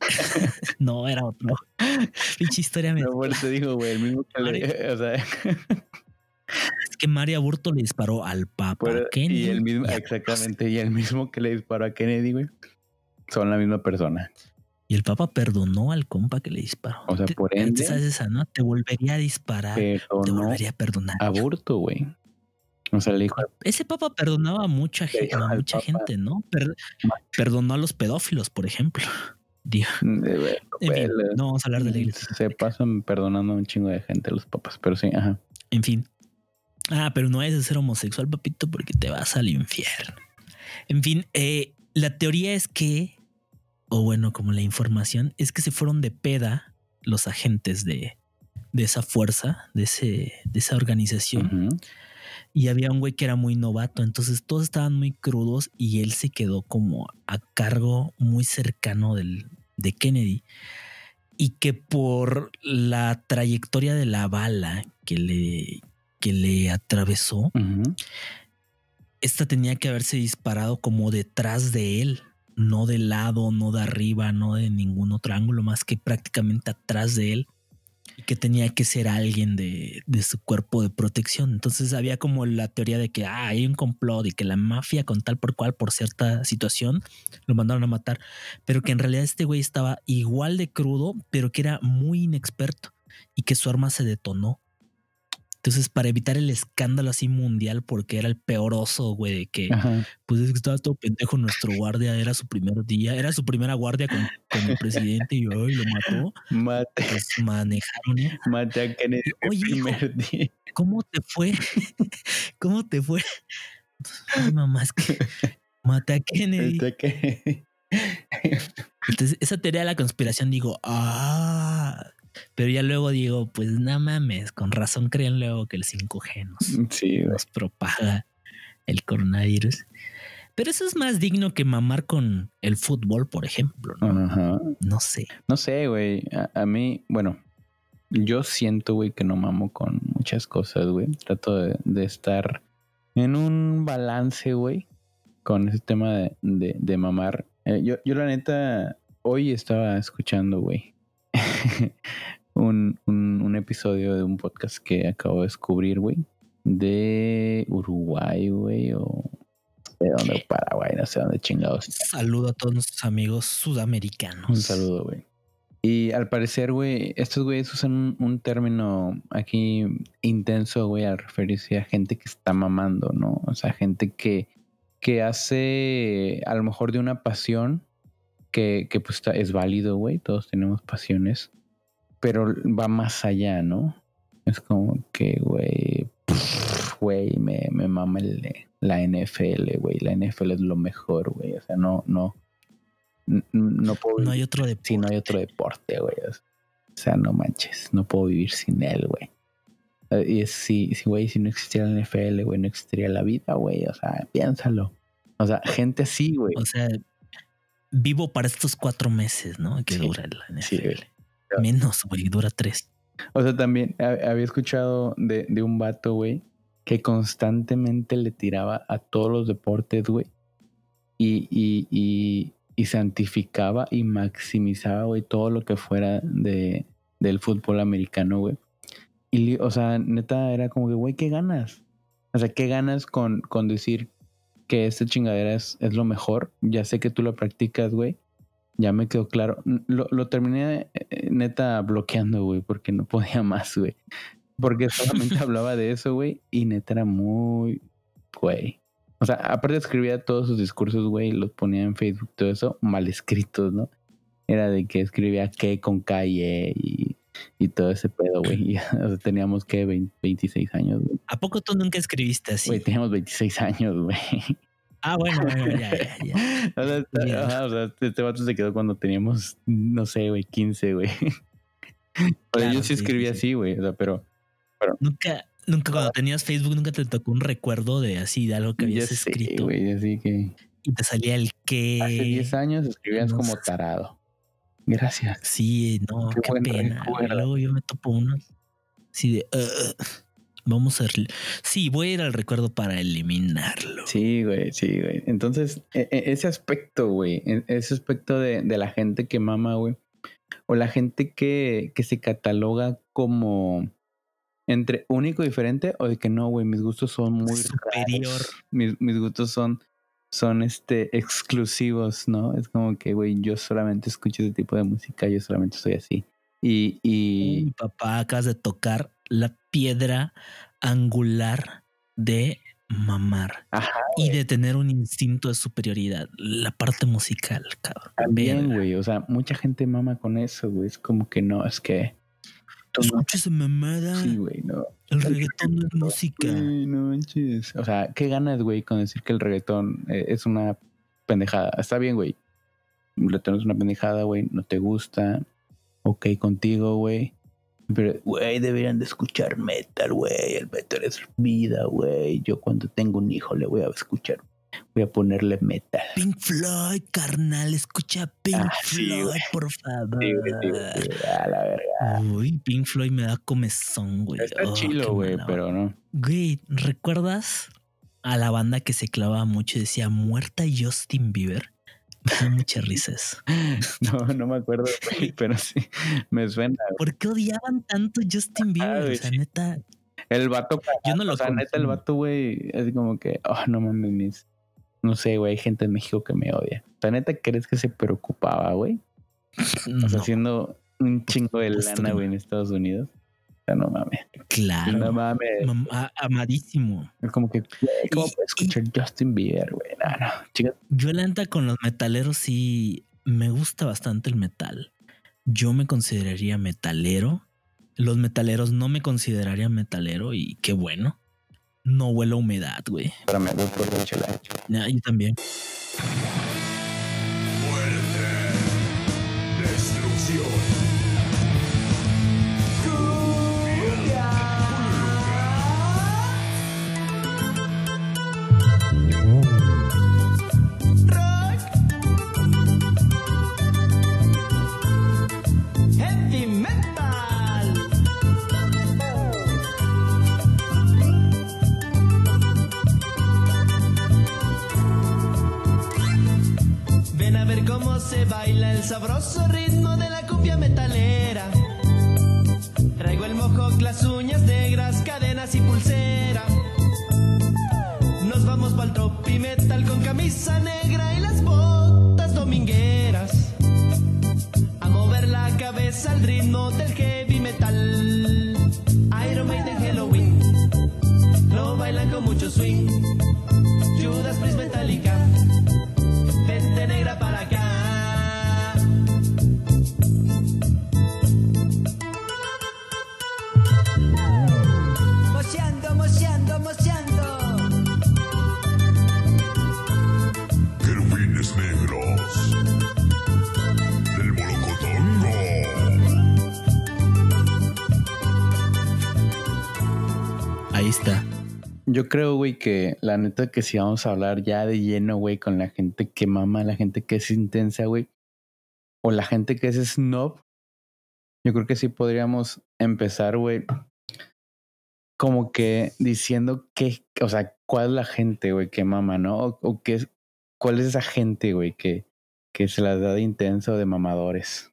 No, era otro. Pinche historia me No, eso te digo, güey, el mismo que le... O sea, Es que Mario Aburto le disparó al Papa por- Kennedy. y el mismo, y exactamente, y el mismo que le disparó a Kennedy, güey, son la misma persona. Y el Papa perdonó al compa que le disparó. O sea, por ende- sabes esa, ¿no? Te volvería a disparar. Pero te volvería a perdonar. aborto, güey. O sea, le dijo, Ese papa perdonaba a mucha, gente, dijo a al mucha Papa, gente, ¿no? Per- perdonó a los pedófilos, por ejemplo. Dijo. de ver, En fin, güey, no vamos a hablar de la iglesia. Se pasan perdonando a un chingo de gente los papas, pero sí, ajá. En fin. Ah, pero no es ser homosexual, papito, porque te vas al infierno. En fin, eh, la teoría es que, o bueno, como la información, es que se fueron de peda los agentes de, de esa fuerza, de, ese, de esa organización. Y había un güey que era muy novato, entonces todos estaban muy crudos y él se quedó como a cargo muy cercano del, de Kennedy. Y que por la trayectoria de la bala que le, que le atravesó, esta tenía que haberse disparado como detrás de él, no de lado, no de arriba, no de ningún otro ángulo, más que prácticamente atrás de él. Que tenía que ser alguien de, de su cuerpo de protección. Entonces había como la teoría de que ah, hay un complot y que la mafia con tal por cual, por cierta situación, lo mandaron a matar. Pero que en realidad este güey estaba igual de crudo, pero que era muy inexperto y que su arma se detonó. Entonces, para evitar el escándalo así mundial, porque era el peor oso, güey, de que Ajá. pues es que estaba todo pendejo nuestro guardia, era su primer día, era su primera guardia con, con el presidente y hoy lo mató, Mate, pues manejaron. ¿eh? mate a Kennedy el Oye, hijo. primer día. ¿Cómo te fue? ¿Cómo te fue? Ay, mamá, es que maté a Kennedy. Mate a Kennedy. Entonces, esa teoría de la conspiración, digo, ah, pero ya luego digo, pues no mames, con razón creen luego que el 5G nos, Sí, güey. nos propaga el coronavirus. Pero eso es más digno que mamar con el fútbol, por ejemplo. No, Ajá. no sé. No sé, güey. A, a mí, bueno, yo siento, güey, que no mamo con muchas cosas, güey. Trato de, de estar en un balance, güey, con ese tema de, de- de mamar. Eh, yo, yo, la neta, hoy estaba escuchando, güey, un, un, un episodio de un podcast que acabo de descubrir, güey, de Uruguay, güey, o de dónde, Paraguay, no sé dónde chingados. Saludo a todos nuestros amigos sudamericanos. Un saludo, güey. Y al parecer, güey, estos güeyes usan un, un término aquí intenso, güey, al referirse a gente que está mamando, ¿no? O sea, gente que, que hace a lo mejor de una pasión que, que pues está- es válido, güey. Todos tenemos pasiones, pero va más allá, ¿no? Es como que, güey, güey, me, me mama el- la NFL, güey. La NFL es lo mejor, güey. O sea, no, no, no puedo No hay otro de Sí, no hay otro deporte, güey. O sea, no manches, no puedo vivir sin él, güey. Eh, Y es si, si, güey, si no existiera la NFL, güey, no existiría la vida, güey. O sea, piénsalo. O sea, gente así, güey. O sea, vivo para estos cuatro meses, ¿no? Que Sí, dura la NFL. sí. Menos, güey, dura tres. O sea, también ha- había escuchado de, de un vato, güey, que constantemente le tiraba a todos los deportes, güey. Y, y, y, y santificaba y maximizaba, güey, todo lo que fuera de, del fútbol americano, güey. Y, o sea, neta, era como que, güey, ¿qué ganas? O sea, ¿qué ganas con, con decir que esta chingadera es, es lo mejor? Ya sé que tú lo practicas, güey. Ya me quedó claro. Lo, lo terminé eh, neta bloqueando, güey, porque no podía más, güey. Porque solamente hablaba de eso, güey, y neta era muy, güey. O sea, aparte escribía todos sus discursos, güey, los ponía en Facebook, todo eso, mal escritos, ¿no? Era de que escribía que con calle y, y todo ese pedo, güey. Y, o sea, teníamos que 20 26 años, güey. ¿A poco tú nunca escribiste así? Güey, teníamos 26 años, güey. Ah, bueno, bueno, ya, ya, ya. O sea, Ya. ajá, o sea, este vato se quedó cuando teníamos, no sé, güey, 15, güey. Pero Claro, yo sí, escribí sí, sí. así, güey. O sea, pero Nunca, nunca cuando tenías Facebook, nunca te tocó un recuerdo de así, de algo que ya habías sé, escrito güey. Así que y te salía el que. hace 10 años escribías no como tarado. Gracias. Sí, no, Qué pena. recuerdo. Luego yo me topo unos así de. "Ugh, vamos a. Sí, voy a ir al recuerdo para eliminarlo. Sí, güey, sí, güey. Entonces, e- e- ese aspecto, güey, e- ese aspecto de, de la gente que mama, güey, o la gente que, que se cataloga como entre único y diferente, o de que no, güey, mis gustos son muy Superior. raros. Mis, mis gustos son, son este, exclusivos, ¿no? Es como que, güey, yo solamente escucho ese tipo de música, yo solamente soy así. Y, y Uy, papá, acabas de tocar la piedra angular de mamar Ajá, y de tener un instinto de superioridad. La parte musical, cabrón. también, güey, o sea, mucha gente mama con eso, güey. Es como que no, es que. No- Escucha esa mamada. Sí, güey, no. el reggaetón no es música. Güey, no manches. O sea, ¿qué ganas, güey, con decir que el reggaetón eh, es una pendejada? Está bien, güey. El reggaetón es una pendejada, güey. No te gusta. Ok contigo, güey. Pero, güey, deberían de escuchar metal, güey. El metal es vida, güey. Yo cuando tengo un hijo le voy a escuchar. Voy a ponerle metal. Pink Floyd, carnal, escucha Pink Ah, Floyd, por favor. Sí, sí. A la verga. Uy, Pink Floyd me da comezón, güey. Está Oh, chilo, güey, pero no. Güey, ¿recuerdas a la banda que se clavaba mucho y decía muerta Justin Bieber? Me da mucha risa eso. No, no me acuerdo, güey, pero sí. Me suena. ¿Por qué odiaban tanto Justin Bieber? o sea, neta, El vato, yo no lo o sea, neta, el vato, güey, es como que, oh, no mames, mis- no sé, güey, hay gente en México que me odia. La neta, ¿crees que se preocupaba, güey? O sea, No, haciendo un chingo de lana, güey, en Estados Unidos. O sea, no mames. claro. No mames. Amadísimo. Es como que, ¿cómo Y- puedes escuchar Justin Bieber, güey? No, no, chica. Yo la neta con los metaleros sí me gusta bastante el metal. Yo me consideraría metalero. Los metaleros no me considerarían metalero y qué bueno. No huele a humedad, güey. Espérame, voy por la chela. Ya, yo también. El sabroso ritmo de la cumbia metalera. Traigo el mojo, las uñas negras, cadenas y pulsera. Nos vamos pa'l tropi metal con camisa negra y las Yo creo, güey, que la neta que si vamos a hablar ya de lleno, güey, con la gente que mama, la gente que es intensa, güey, o la gente que es snob, yo creo que sí podríamos empezar, güey, como que diciendo que, o sea, cuál es la gente, güey, que mama, ¿no? O, o qué es, cuál es esa gente, güey, que, que se las da de intenso de mamadores.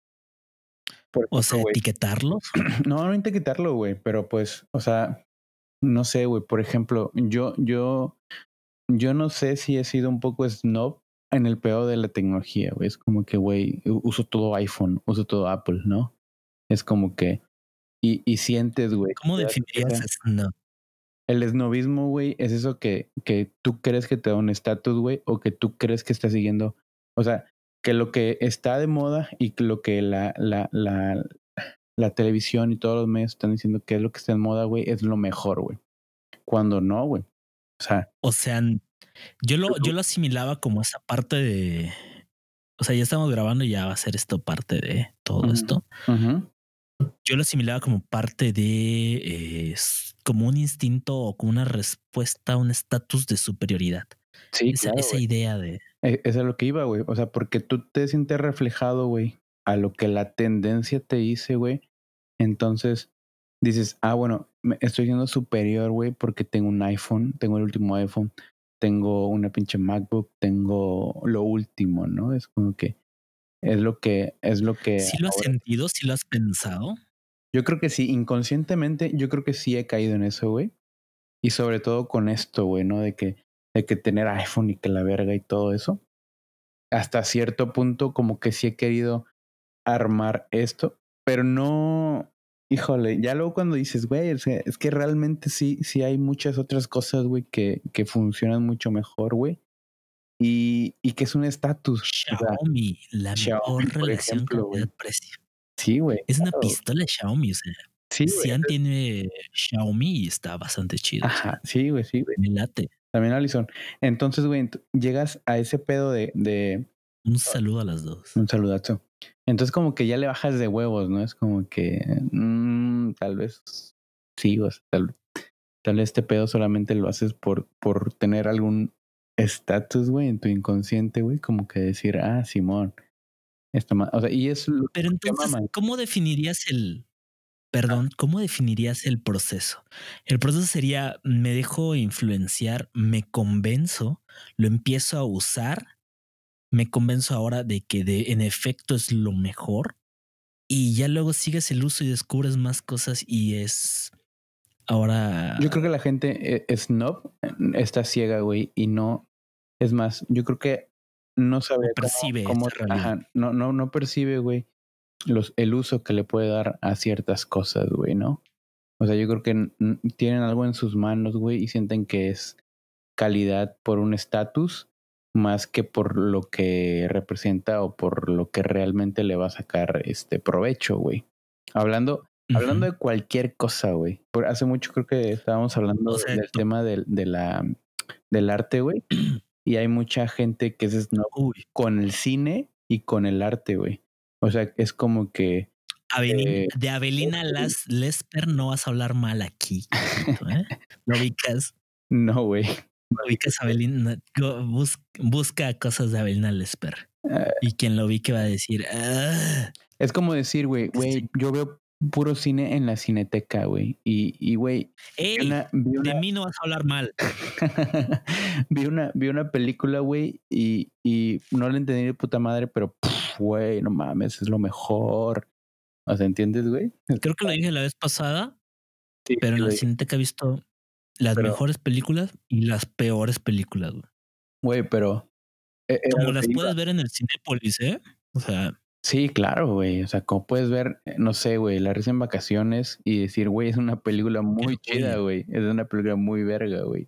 O sea, etiquetarlos. no, no intento quitarlo, güey, pero pues, o sea, no sé, güey. Por ejemplo, yo, yo, yo no sé si he sido un poco snob en el peor de la tecnología, güey. Es como que, güey, uso todo iPhone, uso todo Apple, ¿no? Es como que, y, y sientes, güey. ¿Cómo definirías? No. El snobismo, güey, es eso que, que tú crees que te da un estatus, güey, o que tú crees que estás siguiendo. O sea, que lo que está de moda y que lo que la, la, la, la televisión y todos los medios están diciendo que es lo que está en moda, güey, es lo mejor, güey. Cuando no, güey. O sea, O sea, yo lo, yo lo asimilaba como esa parte de. O sea, ya estamos grabando y ya va a ser esto parte de todo esto. Yo lo asimilaba como parte de eh, como un instinto o como una respuesta a un estatus de superioridad. sí, esa, claro, esa idea de E- Eso es lo que iba, güey. O sea, porque tú te sientes reflejado, güey, a lo que la tendencia te dice, güey. Entonces dices, ah, bueno, me estoy siendo superior, güey, porque tengo un iPhone, tengo el último iPhone, tengo una pinche MacBook, tengo lo último, ¿no? Es como que es lo que es lo que ¿Sí lo has ahora- sentido? ¿Sí lo has pensado? yo creo que sí, inconscientemente, yo creo que sí he caído en eso, güey. Y sobre todo con esto, güey, ¿no? De que, de que tener iPhone y que la verga y todo eso. Hasta cierto punto, como que sí he querido armar esto, pero no, híjole, ya luego cuando dices, güey, es que, es que realmente sí, sí hay muchas otras cosas, güey, que, que funcionan mucho mejor, güey. Y, y que es un estatus. o sea, Xiaomi, la Xiaomi, mejor por relación calidad-precio. sí, güey. Es una pistola Xiaomi, o sea, Sí, güey. Xian tiene Xiaomi y está bastante chido. Ajá, sí, güey, sí, güey. Me late. También Alison. Entonces, güey, llegas a ese pedo de, de Un saludo a las dos. un saludazo. Entonces, como que ya le bajas de huevos, ¿no? Es como que mm, tal vez sí, o sea, tal, tal vez este pedo solamente lo haces por, por tener algún estatus, güey, en tu inconsciente, güey, como que decir, ah, Simón, esto más. O sea, y es lo Pero que entonces. ¿cómo definirías el, perdón, cómo definirías el proceso? El proceso sería, me dejo influenciar, me convenzo, lo empiezo a usar, me convenzo ahora de que de, en efecto es lo mejor y ya luego sigues el uso y descubres más cosas y es ahora... Yo creo que la gente eh, snob eh, está ciega, güey, y no. Es más, yo creo que no sabe No cómo- percibe cómo, ajá, no, no, no percibe, güey, los, el uso que le puede dar a ciertas cosas, güey, ¿no? O sea, yo creo que tienen algo en sus manos, güey, y sienten que es calidad por un estatus más que por lo que representa o por lo que realmente le va a sacar este provecho, güey. Hablando. Hablando de cualquier cosa, güey. Por hace mucho creo que estábamos hablando O sea, del tú- tema del, de la, del arte, güey. Y hay mucha gente que es snob Uy, con el cine y con el arte, güey. O sea, es como que Avelin- Eh, de Avelina Las Lesper no vas a hablar mal aquí. ¿eh? Ubicas, no, güey. Ubicas go- bus- busca cosas de Avelina Lesper. Ah. Y quien lo ubique va a decir, "Ah". Es como decir, güey, güey, Sí. yo veo puro cine en la cineteca, güey. Y, y, güey, vi Ey, una, vi de mí no vas a hablar mal. vi una, vi una película, güey, y, y no la entendí de puta madre, pero, güey, no mames, es lo mejor. O sea, ¿entiendes, güey? Creo que lo dije la vez pasada, Sí, pero en la güey. Cineteca he visto las Pero- mejores películas y las peores películas. güey. Güey, pero. e- era Como las puedes ver en el Cinépolis, ¿eh? O sea, Sí, claro, güey. O sea, como puedes ver, eh, no sé, güey, la risa en vacaciones y decir, güey, es una película muy chida, güey. Es una película muy verga, güey.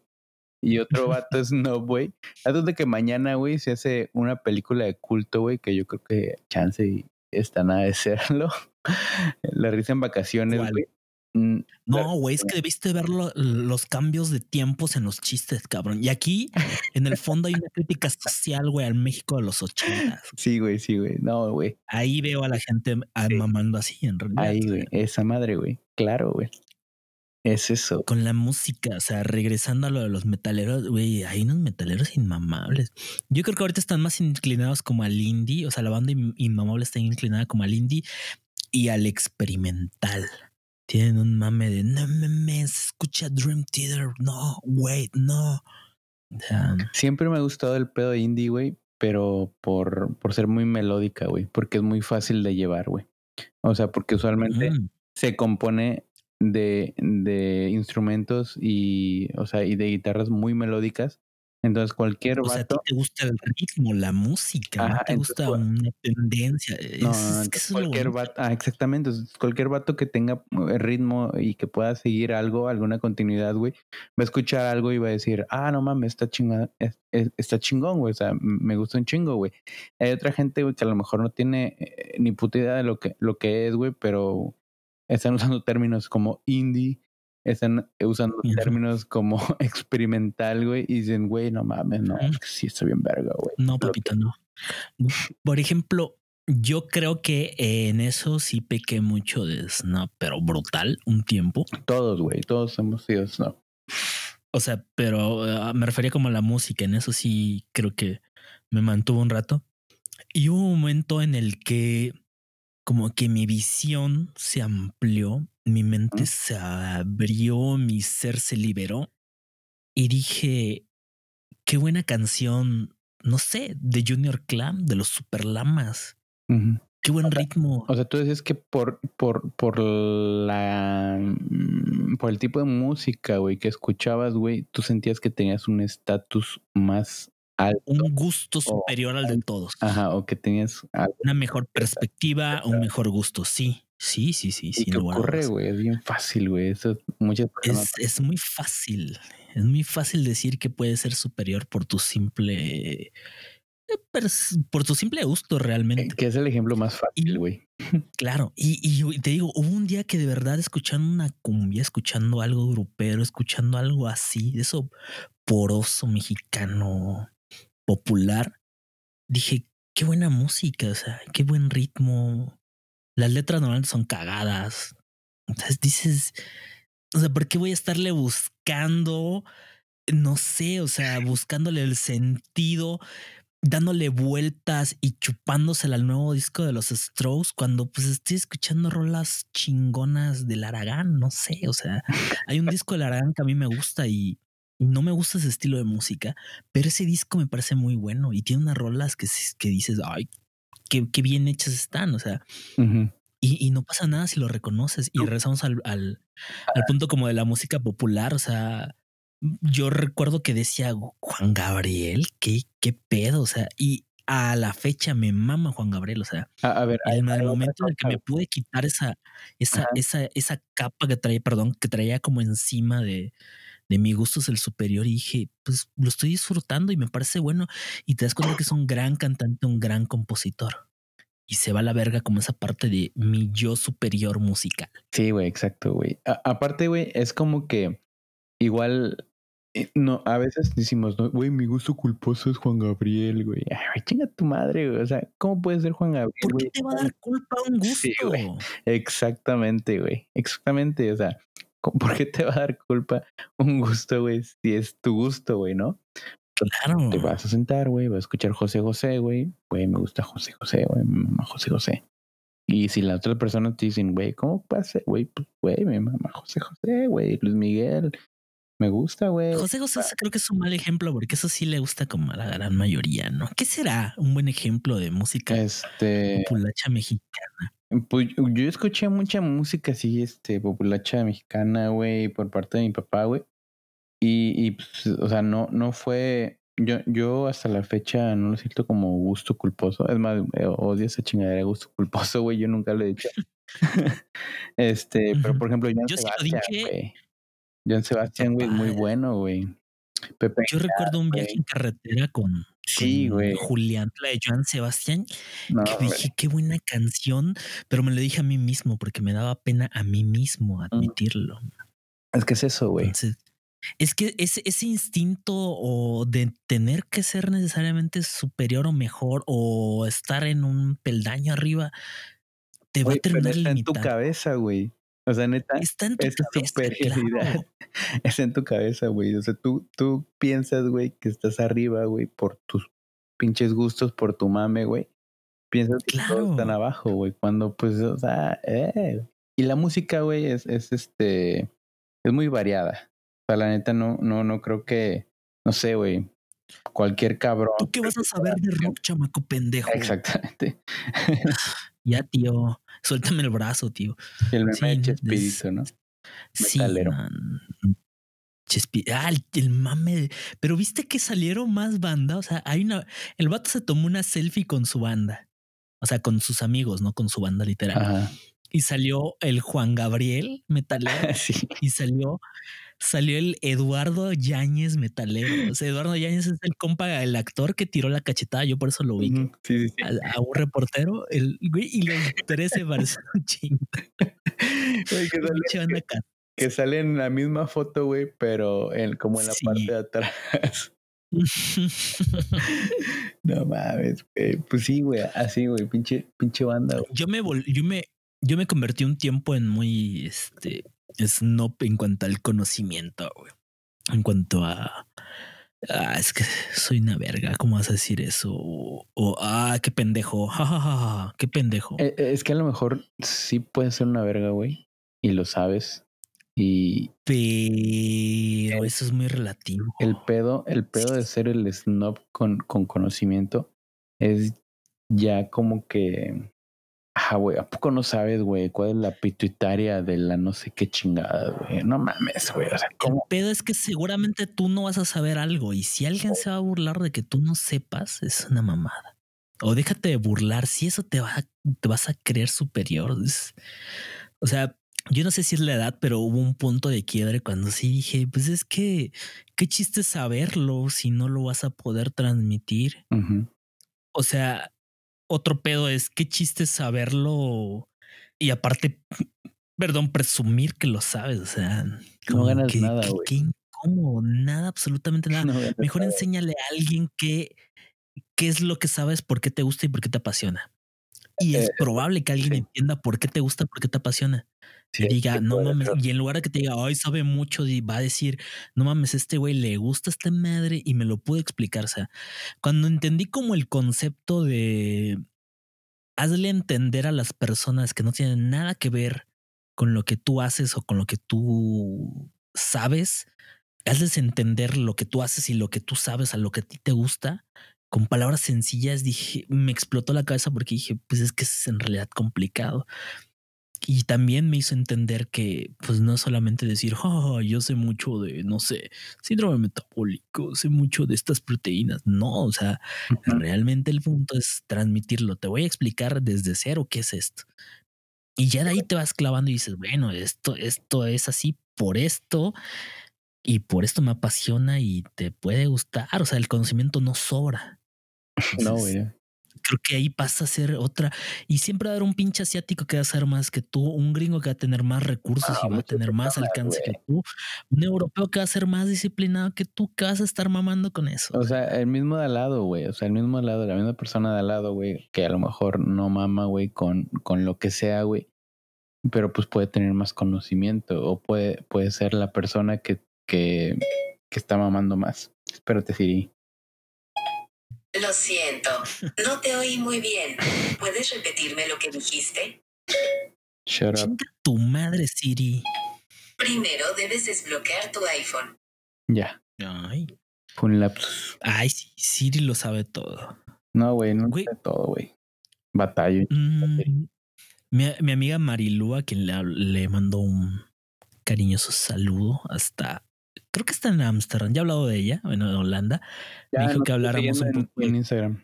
Y otro vato es no, güey. Antes de que mañana, güey, se hace una película de culto, güey, que yo creo que chance y está nada de serlo. La risa en vacaciones, güey. Mm, no, güey, es que debiste ver lo- los cambios de tiempos en los chistes, cabrón. Y aquí, en el fondo, hay una crítica social, güey, al México de los ochentas. Sí, güey, sí, güey. No, güey. Ahí veo a la gente Sí. mamando así, en realidad. Ahí, güey. Esa madre, güey. Claro, güey. Es eso. Con la música, o sea, regresando a lo de los metaleros, güey, hay unos metaleros inmamables. Yo creo que ahorita están más inclinados como al indie, o sea, la banda in- inmamable está inclinada como al indie y al experimental. Tienen un mame de no mames, escucha Dream Theater, no, wait, no. Siempre me ha gustado el pedo indie, güey, pero por, por ser muy melódica, güey, porque es muy fácil de llevar, güey. O sea, porque usualmente mm, se compone de, de instrumentos y, o sea, y de guitarras muy melódicas. Entonces cualquier o sea, a ti vato, te gusta el ritmo, la música, no te entonces, gusta una tendencia. Es, no, no, es que lo cualquier vato, ah, exactamente, entonces, cualquier vato que tenga eh, ritmo y que pueda seguir algo, alguna continuidad, güey, va a escuchar algo y va a decir, ah, no mames, está chingón, está chingón, güey, o sea, me gusta un chingo, güey. Hay otra gente, güey, que a lo mejor no tiene eh, ni puta idea de lo que, lo que es, güey, pero están usando términos como indie, están usando términos como experimental, güey, y dicen, güey, no mames, no, es que sí está bien verga, güey. No, papito, no. Por ejemplo, yo creo que en eso sí pequé mucho de Snap, pero brutal un tiempo. Todos, güey, todos hemos sido snob. O sea, pero ah, me refería como a la música. En eso sí creo que me mantuvo un rato. Y hubo un momento en el que como que mi visión se amplió, mi mente se abrió, mi ser se liberó. Y dije, qué buena canción, no sé, de Junior Clam, de los Super Lamas. Ujú. Qué buen ritmo. O sea, tú decías que por, por, por la mm, por el tipo de música, güey, que escuchabas, güey, tú sentías que tenías un estatus más alto. un gusto superior al de todos. Ajá, o que tenías algo. Una mejor perspectiva, un mejor gusto. Sí, sí, sí, sí. ¿Y qué ocurre, güey? Es bien fácil, güey. Eso muchas personas. Es, es muy fácil. Es muy fácil decir que puedes ser superior por tu simple es por su simple gusto realmente. Que es el ejemplo más fácil, güey. Claro, y, y te digo, hubo un día que de verdad escuchando una cumbia, escuchando algo grupero, escuchando algo así, de eso poroso mexicano popular, dije, qué buena música, o sea, qué buen ritmo. Las letras normalmente son cagadas. Entonces dices, o sea, ¿por qué voy a estarle buscando? No sé, o sea, buscándole el sentido dándole vueltas y chupándosela al nuevo disco de los Strokes cuando pues estoy escuchando rolas chingonas del Aragán, no sé, o sea, hay un disco del Aragán que a mí me gusta y no me gusta ese estilo de música, pero ese disco me parece muy bueno y tiene unas rolas que, que dices, ay, qué, qué bien hechas están, o sea, Ujú. y, y no pasa nada si lo reconoces. Y regresamos al, al, al punto como de la música popular. O sea, yo recuerdo que decía Juan Gabriel, qué, qué pedo. O sea, y a la fecha me mama Juan Gabriel. O sea, A, a ver, en el momento en el que me pude quitar esa, esa, Ajá. esa, esa capa que traía, perdón, que traía como encima de, de mi gusto es el superior y dije, pues lo estoy disfrutando y me parece bueno. Y te das cuenta que es un gran cantante, un gran compositor. Y se va a la verga como esa parte de mi yo superior musical. Sí, güey, exacto, güey. A- aparte, güey, es como que igual, eh, no, a veces decimos, no, güey, mi gusto culposo es Juan Gabriel, güey. Ay, chinga tu madre, güey. O sea, ¿cómo puede ser Juan Gabriel? ¿Por qué güey? te va a dar culpa un gusto? Sí, güey. Exactamente, güey. Exactamente. O sea, ¿cómo- ¿por qué te va a dar culpa un gusto, güey? Si es tu gusto, güey, ¿no? claro. Te vas a sentar, güey, vas a escuchar José José, güey. Güey, me gusta José José, güey, me mama José José. Y si la otra persona te dicen, güey, ¿cómo pasa? Güey, pues, güey, me mama José José, güey, Luis Miguel. Me gusta, güey. José José creo que es un mal ejemplo porque eso sí le gusta como a la gran mayoría, ¿no? ¿Qué será un buen ejemplo de música Este, populacha mexicana? pues yo escuché mucha música así, este, populacha mexicana, güey, por parte de mi papá, güey. Y, y pues, o sea, no, no fue, yo, yo hasta la fecha no lo siento como gusto culposo. Es más, eh, odio esa chingadera de gusto culposo, güey. Yo nunca lo he dicho. este, pero por ejemplo, Joan Yo sí lo dije. güey. Joan Sebastián, güey, muy bueno, güey. Pepe Yo recuerdo un viaje en carretera con, Sí, güey. Julián, la de Joan Sebastián, No, que dije qué buena canción, pero me lo dije a mí mismo porque me daba pena a mí mismo admitirlo. Es que es eso, güey. Es que ese, ese instinto o de tener que ser necesariamente superior o mejor o estar en un peldaño arriba te va a pero terminar está en tu cabeza, güey. O sea, neta, Está en tu esa cabeza, superioridad claro. en tu cabeza, güey. O sea, tú, tú piensas, güey, que estás arriba, güey, por tus pinches gustos, por tu mame, güey. Piensas que Claro. todos están abajo, güey. Cuando, pues, o sea, eh. Y la música, güey, es, es este, es muy variada. O sea, la neta, no, no, no creo que, no sé, güey, cualquier cabrón. ¿Tú qué vas a saber de rock, chamaco pendejo? Exactamente. Ya, tío, suéltame el brazo, tío. El meme Sí, de Chespirito, ¿no? Sí, Metalero. man. Chespi- ah, el, el mame. Pero viste que salieron más bandas. O sea, hay una. El vato se tomó una selfie con su banda. O sea, con sus amigos, no con su banda literal. Ajá. Y salió el Juan Gabriel metalero. Sí. y salió, salió el Eduardo Yáñez metalero. O sea, Eduardo Yáñez es el compa, el actor que tiró la cachetada. Yo por eso lo vi. Sí, sí, sí. A, a un reportero, el güey, y los tres se. Güey, que que sale en la misma foto, güey, pero en, como en la parte de atrás. no mames, güey. Pues sí, güey, así, güey, pinche, pinche banda, güey. yo me vol- yo me yo me convertí un tiempo en muy este snob en cuanto al conocimiento, güey. En cuanto a ah, es que soy una verga, ¿cómo vas a decir eso? O, o, ah, qué pendejo, ja, ja, ja, ja, qué pendejo. Eh, eh, es que a lo mejor sí puede ser una verga, güey, y lo sabes. Y Pero eso es muy relativo. el pedo, el pedo de ser el snob con, con conocimiento es ya como que. Ah, güey, ¿a poco no sabes, güey, cuál es la pituitaria de la no sé qué chingada, güey? No mames, güey. O sea, El ¿cómo? pedo es que seguramente tú no vas a saber algo y si alguien se va a burlar de que tú no sepas, es una mamada. O déjate de burlar, si eso te, va, te vas a creer superior. Es- o sea, yo no sé si es la edad, pero hubo un punto de quiebre cuando sí dije, pues es que, qué chiste saberlo si no lo vas a poder transmitir. O sea, otro pedo es qué chiste saberlo y aparte, perdón, presumir que lo sabes. O sea, como ganas que- nada, güey. Qué incómodo, nada, absolutamente nada. No ganas Mejor nada. enséñale a alguien que qué es lo que sabes, por qué te gusta y por qué te apasiona. Y es Eh, probable que alguien sí. entienda por qué te gusta, por qué te apasiona. Sí, y diga, no mames, ser. y en lugar de que te diga, ay, sabe mucho, va a decir, no mames, este güey le gusta esta madre y me lo pude explicar. O sea, cuando entendí como el concepto de hazle entender a las personas que no tienen nada que ver con lo que tú haces o con lo que tú sabes, hazles entender lo que tú haces y lo que tú sabes a lo que a ti te gusta. Con palabras sencillas dije, me explotó la cabeza porque dije, pues es que es en realidad complicado. Y también me hizo entender que, pues no solamente decir, "Oh, yo sé mucho de, no sé, síndrome metabólico, sé mucho de estas proteínas. No, o sea, realmente el punto es transmitirlo. Te voy a explicar desde cero qué es esto. Y ya de ahí te vas clavando y dices, bueno, esto, esto es así por esto y por esto me apasiona y te puede gustar. O sea, el conocimiento no sobra. No, güey. Creo que ahí pasa a ser otra. Y siempre va a haber un pinche asiático que va a ser más que tú, un gringo que va a tener más recursos Ah, y va a muchas tener más alcance que tú, un europeo que va a ser más disciplinado que tú, que vas a estar mamando con eso. O sea, el mismo de al lado, güey. O sea, el mismo de al lado, la misma persona de al lado, güey, que a lo mejor no mama, güey, con, con lo que sea, güey. Pero pues puede tener más conocimiento o puede, puede ser la persona que, que, que está mamando más. Espérate, Siri. Lo siento, no te oí muy bien. ¿Puedes repetirme lo que dijiste? Shut up. Chinga tu madre, Siri. Primero debes desbloquear tu iPhone. Ya. Ay, un lapsus. ay, sí, Siri lo sabe todo. No, güey, no Güey. sé todo, güey. Batallo. Mm, mi, mi amiga Marilu, a quien le, le mandó un cariñoso saludo hasta, creo que está en Ámsterdam, ya he hablado de ella, bueno, en Holanda, me dijo no que habláramos un poco en Instagram.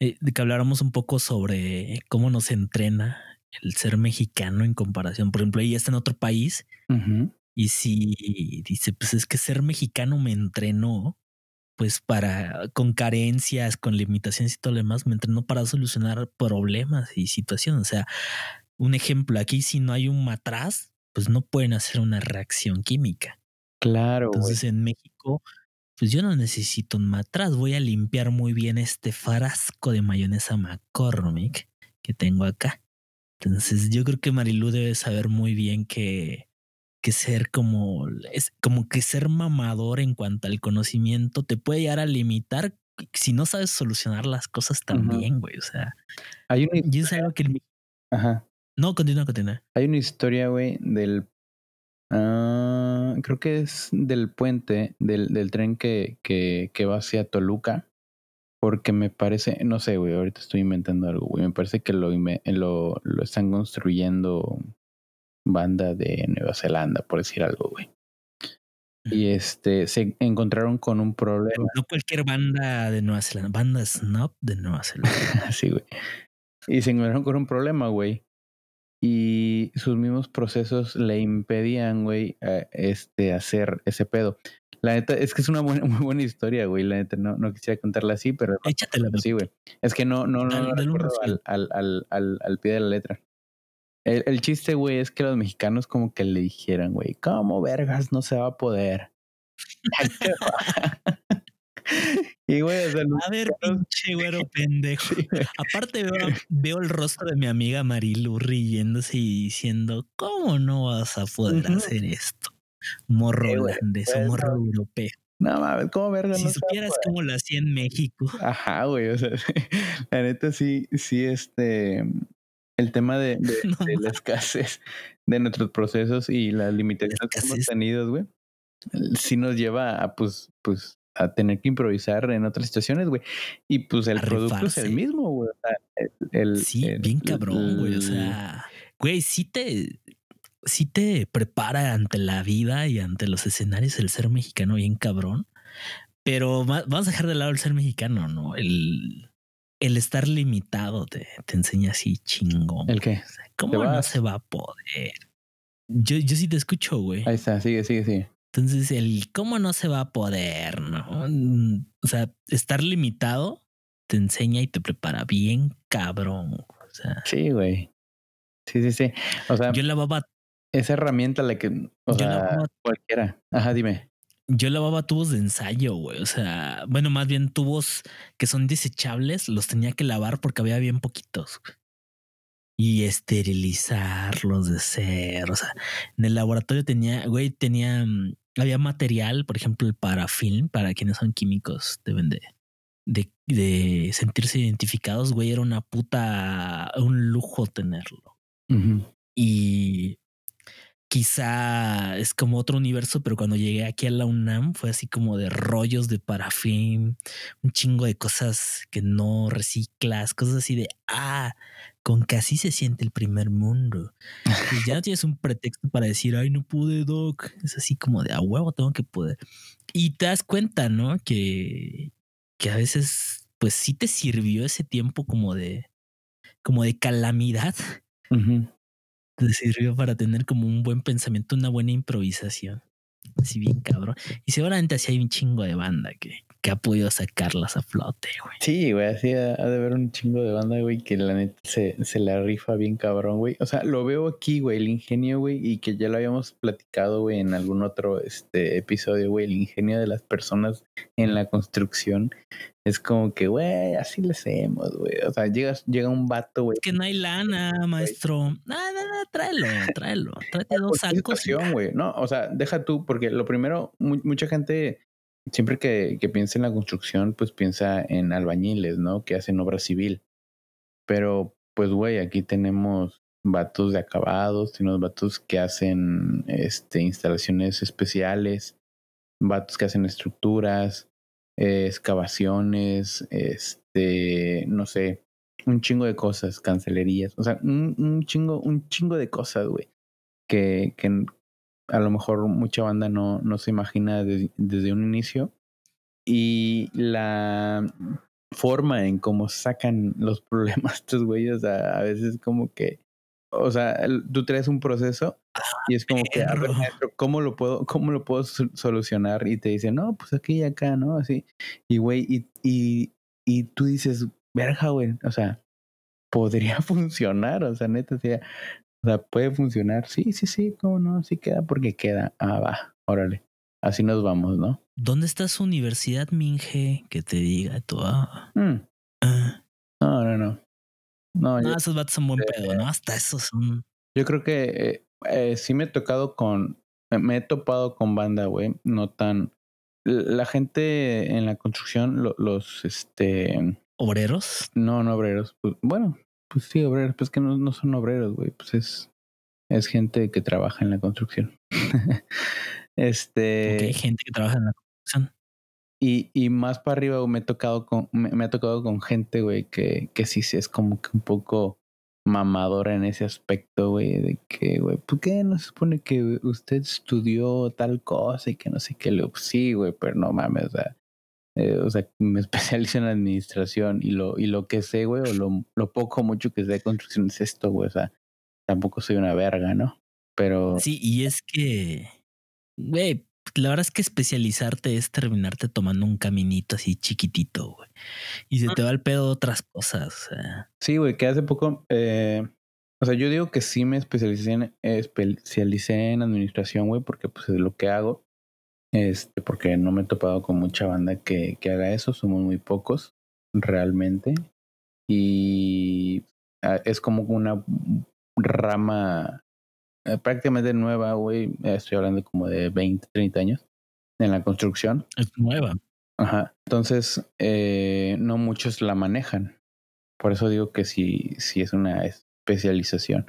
eh, de que habláramos un poco sobre cómo nos entrena el ser mexicano en comparación. Por ejemplo, ella está en otro país y si dice, pues es que ser mexicano me entrenó, pues para, con carencias, con limitaciones y todo lo demás, me entrenó para solucionar problemas y situaciones. O sea, un ejemplo, aquí si no hay un matraz, pues no pueden hacer una reacción química. Claro. Entonces en México, pues yo no necesito un matraz, voy a limpiar muy bien este frasco de mayonesa McCormick que tengo acá. Entonces yo creo que Marilu debe saber muy bien que, que ser como, es como que ser mamador en cuanto al conocimiento te puede llegar a limitar si no sabes solucionar las cosas también, güey. O sea, Hay una, y es algo que el- ajá. no continúa, continúa. Hay una historia, güey, del. Ah, creo que es del puente, del, del tren que, que, que va hacia Toluca. Porque me parece, no sé, güey, ahorita estoy inventando algo, güey. Me parece que lo, lo, lo están construyendo banda de Nueva Zelanda, por decir algo, güey. Y este, se encontraron con un problema. No cualquier banda de Nueva Zelanda, banda Snob de Nueva Zelanda. Así, güey. Y se encontraron con un problema, güey. Y sus mismos procesos le impedían, güey, este, hacer ese pedo. La neta, es que es una buena, muy buena historia, güey. La neta, no, no quisiera contarla así, pero Échatela, sí, güey. Es que no, no, no, Dale- no dale recuerdo al, al, al, al pie de la letra. El, el chiste, güey, es que los mexicanos como que le dijeran, güey, ¿cómo vergas no se va a poder? y, güey, o sea, A ver, pinche güero pendejo. sí. Aparte veo, veo el rostro de mi amiga Marilu riéndose y diciendo, ¿cómo no vas a poder hacer esto? Morro Sí, holandés o morro no. europeo. No mames, ¿cómo vergas Si no supieras cómo lo hacía en México. Ajá, güey, o sea, la neta sí, sí, este, el tema de, de- No de la escasez de nuestros procesos y las limitaciones que hemos tenido, güey, sí nos lleva a, pues, pues, a tener que improvisar en otras situaciones, güey, y pues el producto es el mismo, güey, o sea, el, el- Sí, el- bien cabrón, güey. O sea, güey, sí te, sí te prepara ante la vida y ante los escenarios el ser mexicano bien cabrón. Pero va- vamos a dejar de lado el ser mexicano, ¿no? El, el estar limitado te, te enseña así chingón. ¿El qué? O sea, ¿Cómo no se va a poder? Yo, yo sí te escucho, güey. Ahí está, sigue, sigue, sigue. Entonces, el cómo no se va a poder, ¿no? Mm, O sea, estar limitado te enseña y te prepara bien cabrón. O sea, Sí, güey. Sí, sí, sí. O sea, yo lavaba, esa herramienta la que, o Yo sea, lavaba- cualquiera. Ajá, dime. yo lavaba tubos de ensayo, güey. O sea, bueno, más bien tubos que son desechables, los tenía que lavar porque había bien poquitos. güey. Y esterilizarlos de ser. O sea, en el laboratorio tenía, güey, tenía, mm, había material, por ejemplo, el parafilm, para quienes son químicos, deben de, de, de sentirse identificados, güey, era una puta, un lujo tenerlo. Y quizá es como otro universo, pero cuando llegué aquí a la UNAM fue así como de rollos de parafín, un chingo de cosas que no reciclas, cosas así de, ah, con que así se siente el primer mundo. Y ya no tienes un pretexto para decir, ay, no pude, doc. Es así como de, a huevo, tengo que poder. Y te das cuenta, ¿no? Que, que a veces, pues sí te sirvió ese tiempo como de, como de calamidad te sirvió para tener como un buen pensamiento, una buena improvisación. Así bien cabrón. Y seguramente así hay un chingo de banda que, que ha podido sacarlas a flote, güey. Sí, güey, así ha, ha de haber un chingo de banda, güey, que la neta se, se la rifa bien cabrón, güey. O sea, lo veo aquí, güey, el ingenio, güey, y que ya lo habíamos platicado, güey, en algún otro este, episodio, güey, el ingenio de las personas en la construcción. Es como que, güey, así le hacemos, güey. O sea, llegas, llega un vato, güey. Es que no hay lana, maestro. Nada, nada, tráelo, tráelo. Tráete dos sacos. güey, ¿no? O sea, deja tú, porque lo primero, mu- mucha gente, siempre que, que piensa en la construcción, pues piensa en albañiles, ¿no? Que hacen obra civil. Pero, pues, güey, aquí tenemos vatos de acabados, tenemos vatos que hacen este, instalaciones especiales, vatos que hacen estructuras, eh, excavaciones, este, no sé, un chingo de cosas, cancelerías, o sea, un, un chingo, un chingo de cosas, güey que, que a lo mejor mucha banda no, no se imagina de- desde un inicio. Y la forma en cómo sacan los problemas estos güeyes, a, a veces como que, o sea, el- tú traes un proceso y es como que, a ver, perro. maestro, ¿cómo lo puedo, cómo lo puedo sol- solucionar? Y te dicen, no, pues aquí y acá, ¿no? Así. Y güey, y, y, y tú dices, verga, güey, o sea, podría funcionar, o sea, neta, sea, o sea, puede funcionar. Sí, sí, sí, cómo no, sí queda porque queda. Ah, va, órale. Así nos vamos, ¿no? ¿Dónde está su universidad, Minge? Que te diga tú. Ah, Mm, ah. No, no, no. No, No, yo, esos vatos son buen pedo, ¿no? Hasta esos son. yo creo que eh, eh, sí me he tocado con, me he topado con banda, güey, no tan... La gente en la construcción, lo- los, este, obreros. no, no obreros, pues, bueno, pues sí, obreros, pues que no, no son obreros, güey, pues es, es gente que trabaja en la construcción. este... Hay gente que trabaja en la construcción. Y, y más para arriba güey, me he tocado con, me, me ha tocado con gente, güey, que, que sí sí es como que un poco mamadora en ese aspecto, güey, de que, güey, ¿por qué no se supone que usted estudió tal cosa y que no sé qué? Le digo, sí, güey, pero no mames, o sea, eh, o sea, me especializo en administración y lo, y lo que sé, güey, o lo, lo poco o mucho que sé de construcción es esto, güey, o sea, tampoco soy una verga, ¿no? Pero Sí, y es que, güey, la verdad es que especializarte es terminarte tomando un caminito así chiquitito, güey. Y se te va el pedo de otras cosas. o sea. Sí, güey, que hace poco, eh, o sea, yo digo que sí me especialicé en, especialicé en administración, güey, porque pues es lo que hago. Este, porque no me he topado con mucha banda que, que haga eso, somos muy pocos, realmente. Y ah, es como una rama eh, prácticamente nueva, güey. Estoy hablando como de 20, 30 años en la construcción. Es nueva. Ajá. Entonces, eh, no muchos la manejan. Por eso digo que sí, sí es una especialización.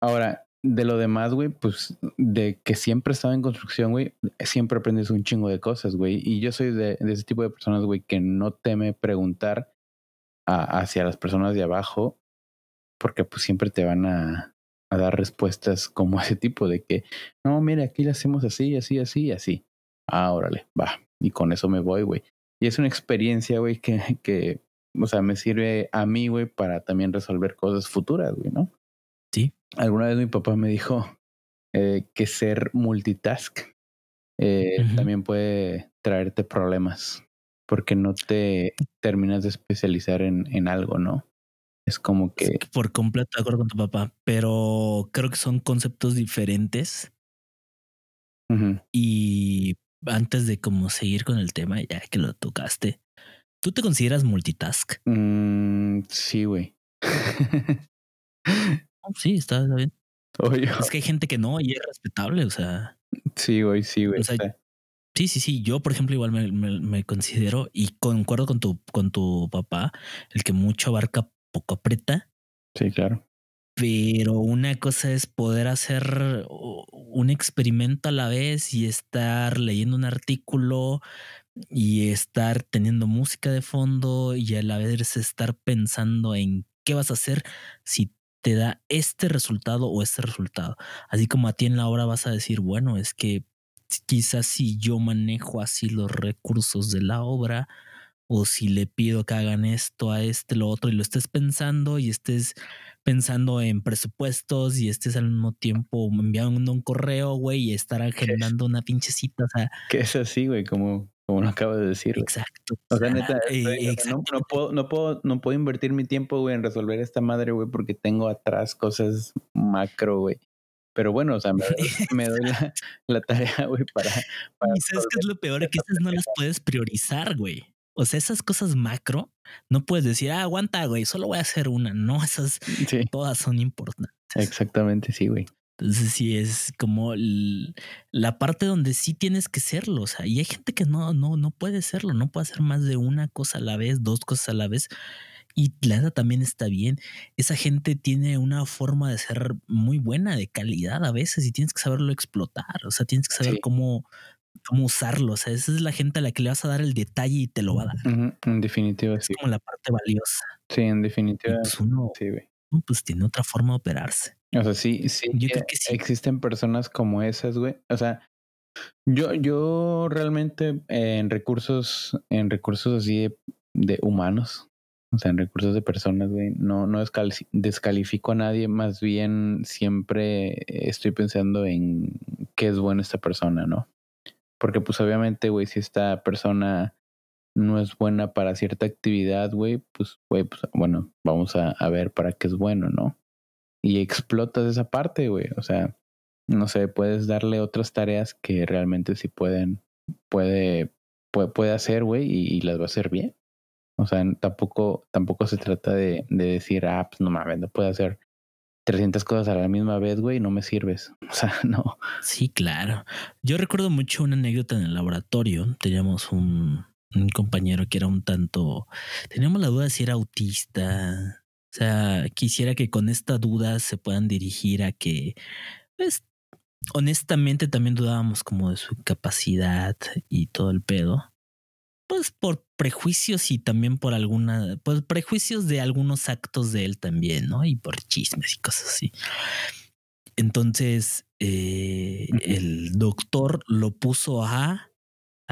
Ahora, de lo demás, güey, pues de que siempre estaba en construcción, güey, siempre aprendes un chingo de cosas, güey. Y yo soy de, ese tipo de personas, güey, que no teme preguntar a- hacia las personas de abajo, porque pues siempre te van a, dar respuestas como ese tipo de que, no, mire, aquí le hacemos así, así, así, así. Ah, órale, va. Y con eso me voy, güey. Y es una experiencia, güey, que, que, o sea, me sirve a mí, güey, para también resolver cosas futuras, güey, ¿no? Alguna vez mi papá me dijo eh, que ser multitask eh, también puede traerte problemas. porque no te terminas de especializar en, en algo, ¿no? Es como que... Por completo de acuerdo con tu papá, pero creo que son conceptos diferentes. Y antes de como seguir con el tema, ya que lo tocaste, ¿tú te consideras multitask? Mm, sí, güey. Sí, está está bien. Obvio. Es que hay gente que no y es respetable, o sea, Sí, güey, sí, güey. O sea, sí, sí, sí. Yo, por ejemplo, igual me, me- me considero y concuerdo con tu, con tu papá, el que mucho abarca, poco aprieta. sí, claro. Pero una cosa es poder hacer un experimento a la vez y estar leyendo un artículo y estar teniendo música de fondo y a la vez estar pensando en qué vas a hacer si te da este resultado o este resultado. Así como a ti en la obra vas a decir, bueno, es que quizás si yo manejo así los recursos de la obra o si le pido que hagan esto a este, lo otro y lo estés pensando y estés pensando en presupuestos y estés al mismo tiempo enviando un correo, güey, y estar agendando una pinche cita. O sea, Que es así, güey, como, como lo acabo de decir. güey. exacto. O sea, neta, estoy- no, puedo, no puedo, no puedo invertir mi tiempo, güey, en resolver esta madre, güey, porque tengo atrás cosas macro, güey. Pero bueno, o sea, me, doy- me doy la, la tarea, güey, para, para Y sabes qué es lo peor, que esas no las puedes priorizar, güey. O sea, esas cosas macro, no puedes decir, ah, aguanta, güey, solo voy a hacer una. No, esas Sí, todas son importantes. exactamente, sí, güey. Entonces sí es como la parte donde sí tienes que serlo. O sea, y hay gente que no, no, no puede serlo, no puede hacer más de una cosa a la vez, dos cosas a la vez. Y la neta también está bien. Esa gente tiene una forma de ser muy buena, de calidad a veces, y tienes que saberlo explotar. O sea, tienes que saber Sí. cómo, cómo usarlo. O sea, esa es la gente a la que le vas a dar el detalle y te lo va a dar. En definitiva, Es sí. como la parte valiosa. Sí, en definitiva, pues uno sí, güey. Pues tiene otra forma de operarse. O sea, sí, sí, Yo creo que sí. existen personas como esas, güey. O sea, yo, yo realmente eh, en recursos, en recursos así de, de humanos, o sea, en recursos de personas, güey, no, no descali- descalifico a nadie, más bien siempre estoy pensando en qué es bueno esta persona, ¿no? Porque pues obviamente, güey, si esta persona no es buena para cierta actividad, güey, pues, güey, pues bueno, vamos a, a ver para qué es bueno, ¿no? y explotas esa parte, güey. O sea, no sé, puedes darle otras tareas que realmente sí pueden, puede, puede, puede hacer, güey, y, y las va a hacer bien. O sea, tampoco, tampoco se trata de, de decir, ah, pues no mames, no puedo hacer 300 cosas a la misma vez, güey, no me sirves. O sea, no. Sí, claro. Yo recuerdo mucho una anécdota en el laboratorio. Teníamos un, un compañero que era un tanto. Teníamos la duda de si era autista. O sea, quisiera que con esta duda se puedan dirigir a que, pues, honestamente también dudábamos como de su capacidad y todo el pedo. Pues por prejuicios y también por alguna, pues prejuicios de algunos actos de él también, ¿no? Y por chismes y cosas así. Entonces, eh, el doctor lo puso a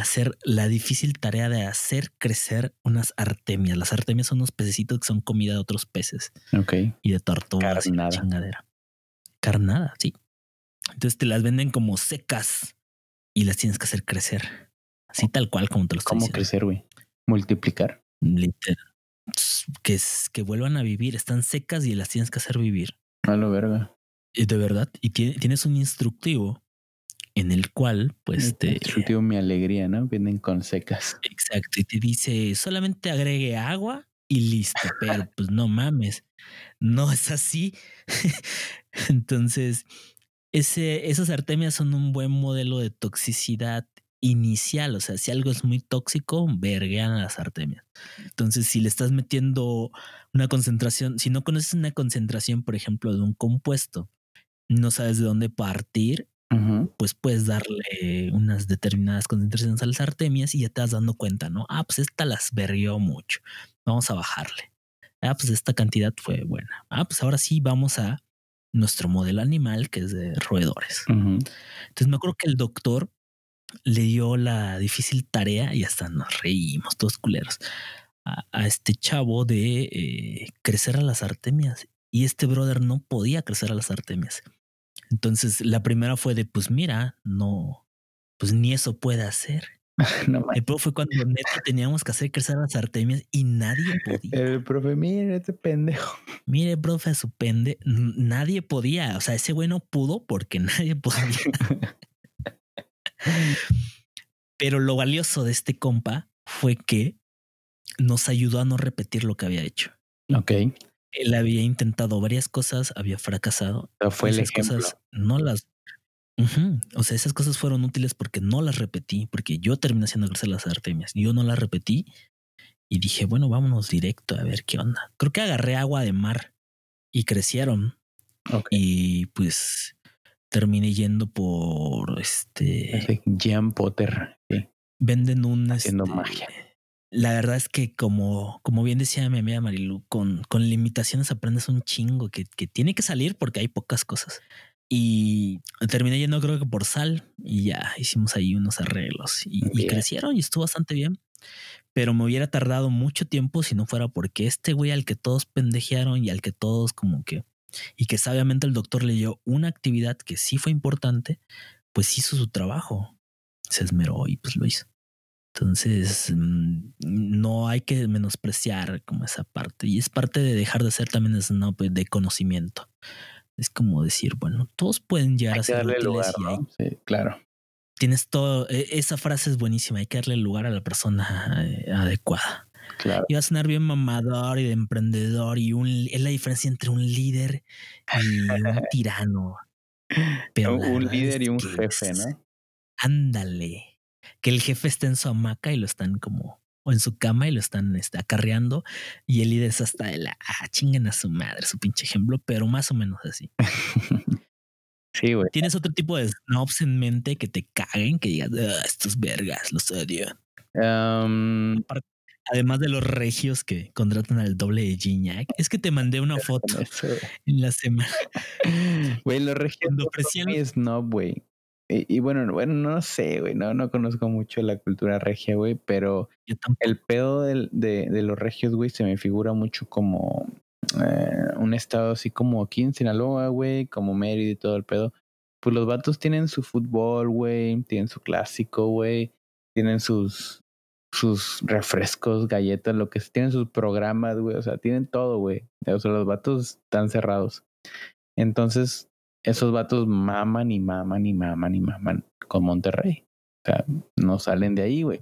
hacer la difícil tarea de hacer crecer unas artemias. Las artemias son unos pececitos que son comida de otros peces Ok. y de tortugas y chingadera. Carnada, sí. Entonces te las venden como secas y las tienes que hacer crecer. Así tal cual como te lo estoy ¿Cómo diciendo. crecer, güey? Multiplicar. Literal. Que, que vuelvan a vivir. Están secas y las tienes que hacer vivir. A lo verga. De verdad. Y tie- tienes un instructivo en el cual, pues, te, Instructivo mi alegría, ¿no? Vienen con secas. Exacto. Y te dice solamente agregue agua y listo. Pero pues no mames. No es así. Entonces, ese, esas artemias son un buen modelo de toxicidad inicial. O sea, si algo es muy tóxico, verguean a las artemias. Entonces, si le estás metiendo una concentración, si no conoces una concentración, por ejemplo, de un compuesto, no sabes de dónde partir, Pues puedes darle unas determinadas concentraciones a las artemias y ya te vas dando cuenta, ¿no? Ah, pues esta las vergueó mucho. Vamos a bajarle. Ah, pues esta cantidad fue buena. Ah, pues ahora sí vamos a nuestro modelo animal que es de roedores. Entonces me acuerdo que el doctor le dio la difícil tarea y hasta nos reímos todos culeros a, a este chavo de eh, crecer a las artemias y este brother no podía crecer a las artemias. Entonces la primera fue de pues mira, no, pues ni eso puede hacer. no. El pedo fue cuando neta teníamos que hacer crecer las artemias y nadie podía. El profe, mire, este pendejo. Mire, profe, a su pende, nadie podía. O sea, ese güey no pudo porque nadie podía. Pero lo valioso de este compa fue que nos ayudó a no repetir lo que había hecho. Ok. Él había intentado varias cosas, había fracasado. O sea, fue el esas cosas no las. O sea, esas cosas fueron útiles porque no las repetí, porque yo terminé haciendo crecer las artemias. Yo no las repetí y dije, bueno, vámonos directo a ver qué onda. Creo que agarré agua de mar y crecieron Ok. y pues terminé yendo por este. Ese Jean Potter. Sí. Venden un. Haciendo este, magia. La verdad es que como, como bien decía mi amiga Marilu, con, con limitaciones aprendes un chingo que, que tiene que salir porque hay pocas cosas. Y terminé yendo creo que por sal y ya hicimos ahí unos arreglos y, y crecieron y estuvo bastante bien. Pero me hubiera tardado mucho tiempo si no fuera porque este güey al que todos pendejearon y al que todos como que... Y que sabiamente el doctor le dio una actividad que sí fue importante, pues hizo su trabajo. Se esmeró y pues lo hizo. Entonces, mm, no hay que menospreciar como esa parte. Y es parte de dejar de ser también snob de conocimiento. Es como decir, bueno, todos pueden llegar Hay a ser útiles lugar, y hay- ¿no? Sí, claro. tienes todo. e- Esa frase es buenísima. Hay que darle lugar a la persona eh, adecuada. Claro. Iba a sonar bien mamador y de emprendedor y un, es la diferencia entre un líder y un tirano. Pero Un- líder y un jefe, es- ¿no? Ándale. Que el jefe está en su hamaca y lo están como, o en su cama y lo están este, acarreando. Y el líder es hasta de la, ah, chinguen a su madre, su pinche ejemplo, pero más o menos así. Sí, güey. ¿Tienes otro tipo de snobs en mente que te caguen, que digas, "Ah, estos vergas, los odio? Aparte- Además de los regios que contratan al doble de Gignac. Es que te mandé una foto en la semana. Güey, los regios Cuando no ofrecían- snob, güey. Y, y bueno, bueno, no sé, güey. No, no conozco mucho la cultura regia, güey, pero el pedo del- de, de los regios, güey, se me figura mucho como eh, un estado así como aquí en Sinaloa, güey, como Mérida y todo el pedo. Pues los vatos tienen su fútbol, güey, tienen su clásico, güey, tienen sus sus refrescos, galletas, lo que sea, tienen sus programas, güey, o sea, tienen todo, güey. O sea, los vatos están cerrados. Entonces, esos vatos maman y maman y maman y maman con Monterrey. O sea, no salen de ahí, güey.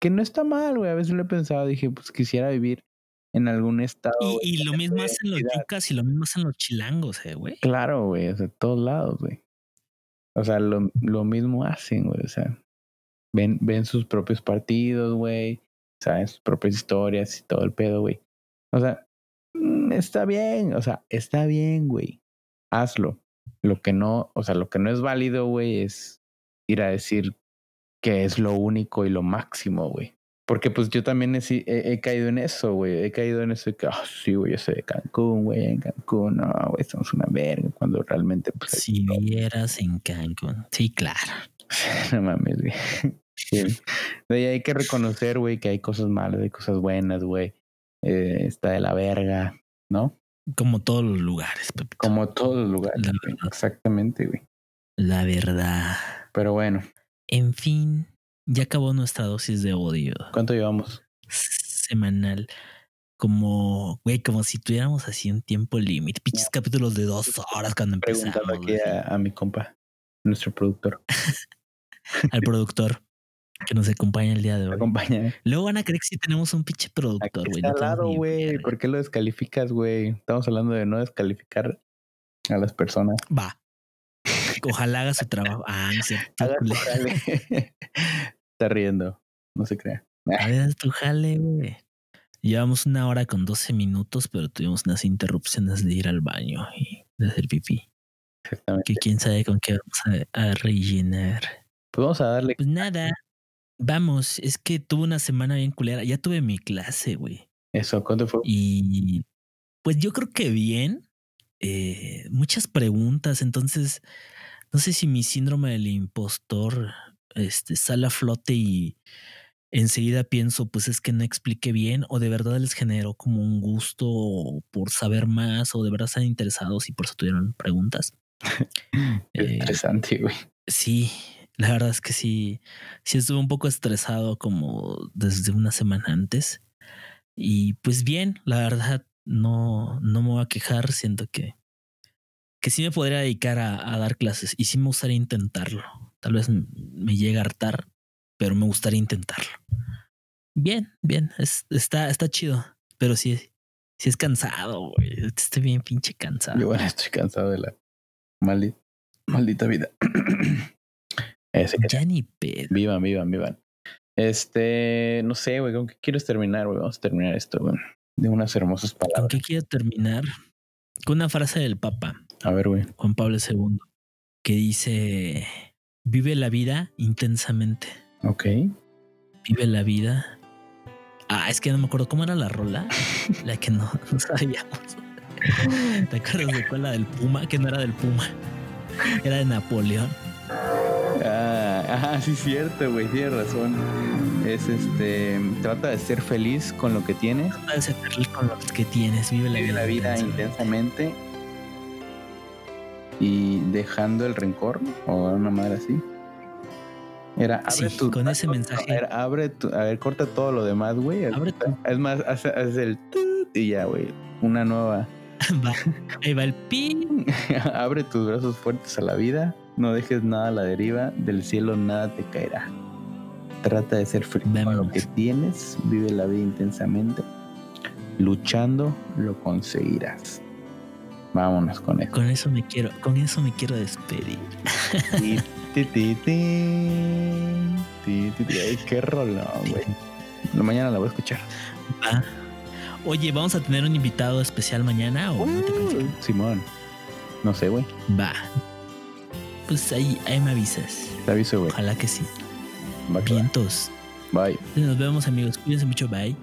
Que no está mal, güey. A veces lo he pensado, dije, pues quisiera vivir en algún estado. Y, lo mismo hacen los yucas y lo mismo hacen los chilangos, eh, güey. Claro, güey, o sea, todos lados, güey. O sea, lo, lo mismo hacen, güey. O sea, ven, ven sus propios partidos, güey. Saben sus propias historias y todo el pedo, güey. O sea, mm, está bien, o sea, está bien, güey. Hazlo. Lo que no, o sea, lo que no es válido, güey, es ir a decir que es lo único y lo máximo, güey. Porque pues yo también he, si- he- he caído en eso, güey. He caído en eso de que, ah, sí, güey, yo soy de Cancún, güey, en Cancún, no, güey, somos una verga. Cuando realmente, pues, Si vieras en Cancún. Sí, claro. no mames, güey. Sí. De ahí hay que reconocer, güey, que hay cosas malas, hay cosas buenas, güey. Eh, está de la verga, ¿no? Como todos los lugares, Pepito. Como todos los lugares. Güey. Exactamente, güey. La verdad. Pero bueno, En fin, ya acabó nuestra dosis de odio ¿cuánto llevamos? semanal. Como, güey, como si tuviéramos así un tiempo límite. Pinches capítulos de dos horas cuando empezamos. Preguntando aquí a mi compa, nuestro productor. Al productor que nos acompaña el día de hoy. acompaña. Luego van a creer que sí tenemos un pinche productor, güey. está güey. ¿Por qué lo descalificas, güey? Estamos hablando de no descalificar a las personas. Va. Ojalá haga su trabajo. Ah, no jale. Está riendo. No se crea. A ver, tu jale, güey. Llevamos una hora con 12 minutos, pero tuvimos unas interrupciones de ir al baño y de hacer pipí. Exactamente. Que quién sabe con qué vamos a, a rellenar. Pues vamos a darle. Pues nada. Vamos, es que tuve una semana bien culera. Ya tuve mi clase, güey. Eso, ¿cuánto fue? Y pues yo creo que bien. Eh, muchas preguntas. Entonces, no sé si mi síndrome del impostor este, sale a flote y enseguida pienso, pues es que no expliqué bien, o de verdad les generó como un gusto por saber más, o de verdad están interesados y por eso tuvieron preguntas. Qué Eh, Interesante, güey. Sí, La verdad es que sí, sí estuve un poco estresado como desde una semana antes. Y pues bien, la verdad, no, no me voy a quejar. Siento que, que sí me podría dedicar a, a dar clases y sí me gustaría intentarlo. Tal vez me llegue a hartar, pero me gustaría intentarlo. Bien, bien, es, está, está chido, pero sí, sí es cansado, güey. Estoy bien pinche cansado. Yo igual estoy cansado de la maldita vida. Ese Ya ni pedo. vivan, vivan, vivan. Este, no sé, güey, ¿con qué quieres terminar, güey? Vamos a terminar esto, güey. De unas hermosas ¿Con palabras. qué quiero terminar? Con una frase del Papa, A ver, güey. Juan Pablo II, que dice, vive la vida intensamente, Ok. vive la vida. Ah, es que no me acuerdo cómo era la rola, la que no, no sabíamos. ¿Te acuerdas de cuál? La del Puma, que no era del Puma, era de Napoleón. Ah, ajá, sí, cierto, güey, tienes razón. Es este, trata de ser feliz con lo que tienes. Trata de ser feliz con los que tienes, vive la Vive vida, la vida intensamente. intensamente y dejando el rencor o una madre así. Era abre Sí, tu con ese mensaje. A ver, abre tu, a ver, corta todo lo demás, güey. Abre tu- Es más, haz, haz el y ya, güey. Una nueva. Va, ahí va el pin. abre tus brazos fuertes a la vida. No dejes nada a la deriva. Del cielo nada te caerá. Trata de ser feliz con lo que tienes. Vive la vida intensamente. Luchando lo conseguirás. Vámonos con esto. Con eso me quiero, con eso me quiero despedir. Ti, ti, ti. Ay, qué rolón, güey. Mañana la voy a escuchar. Va. Oye, vamos a tener un invitado especial mañana o no te confirmo? Simón. No sé, güey. Va. Pues ahí, ahí me avisas. Te aviso, güey. Ojalá que sí. Vientos. Bye. Nos vemos amigos. Cuídense mucho. Bye.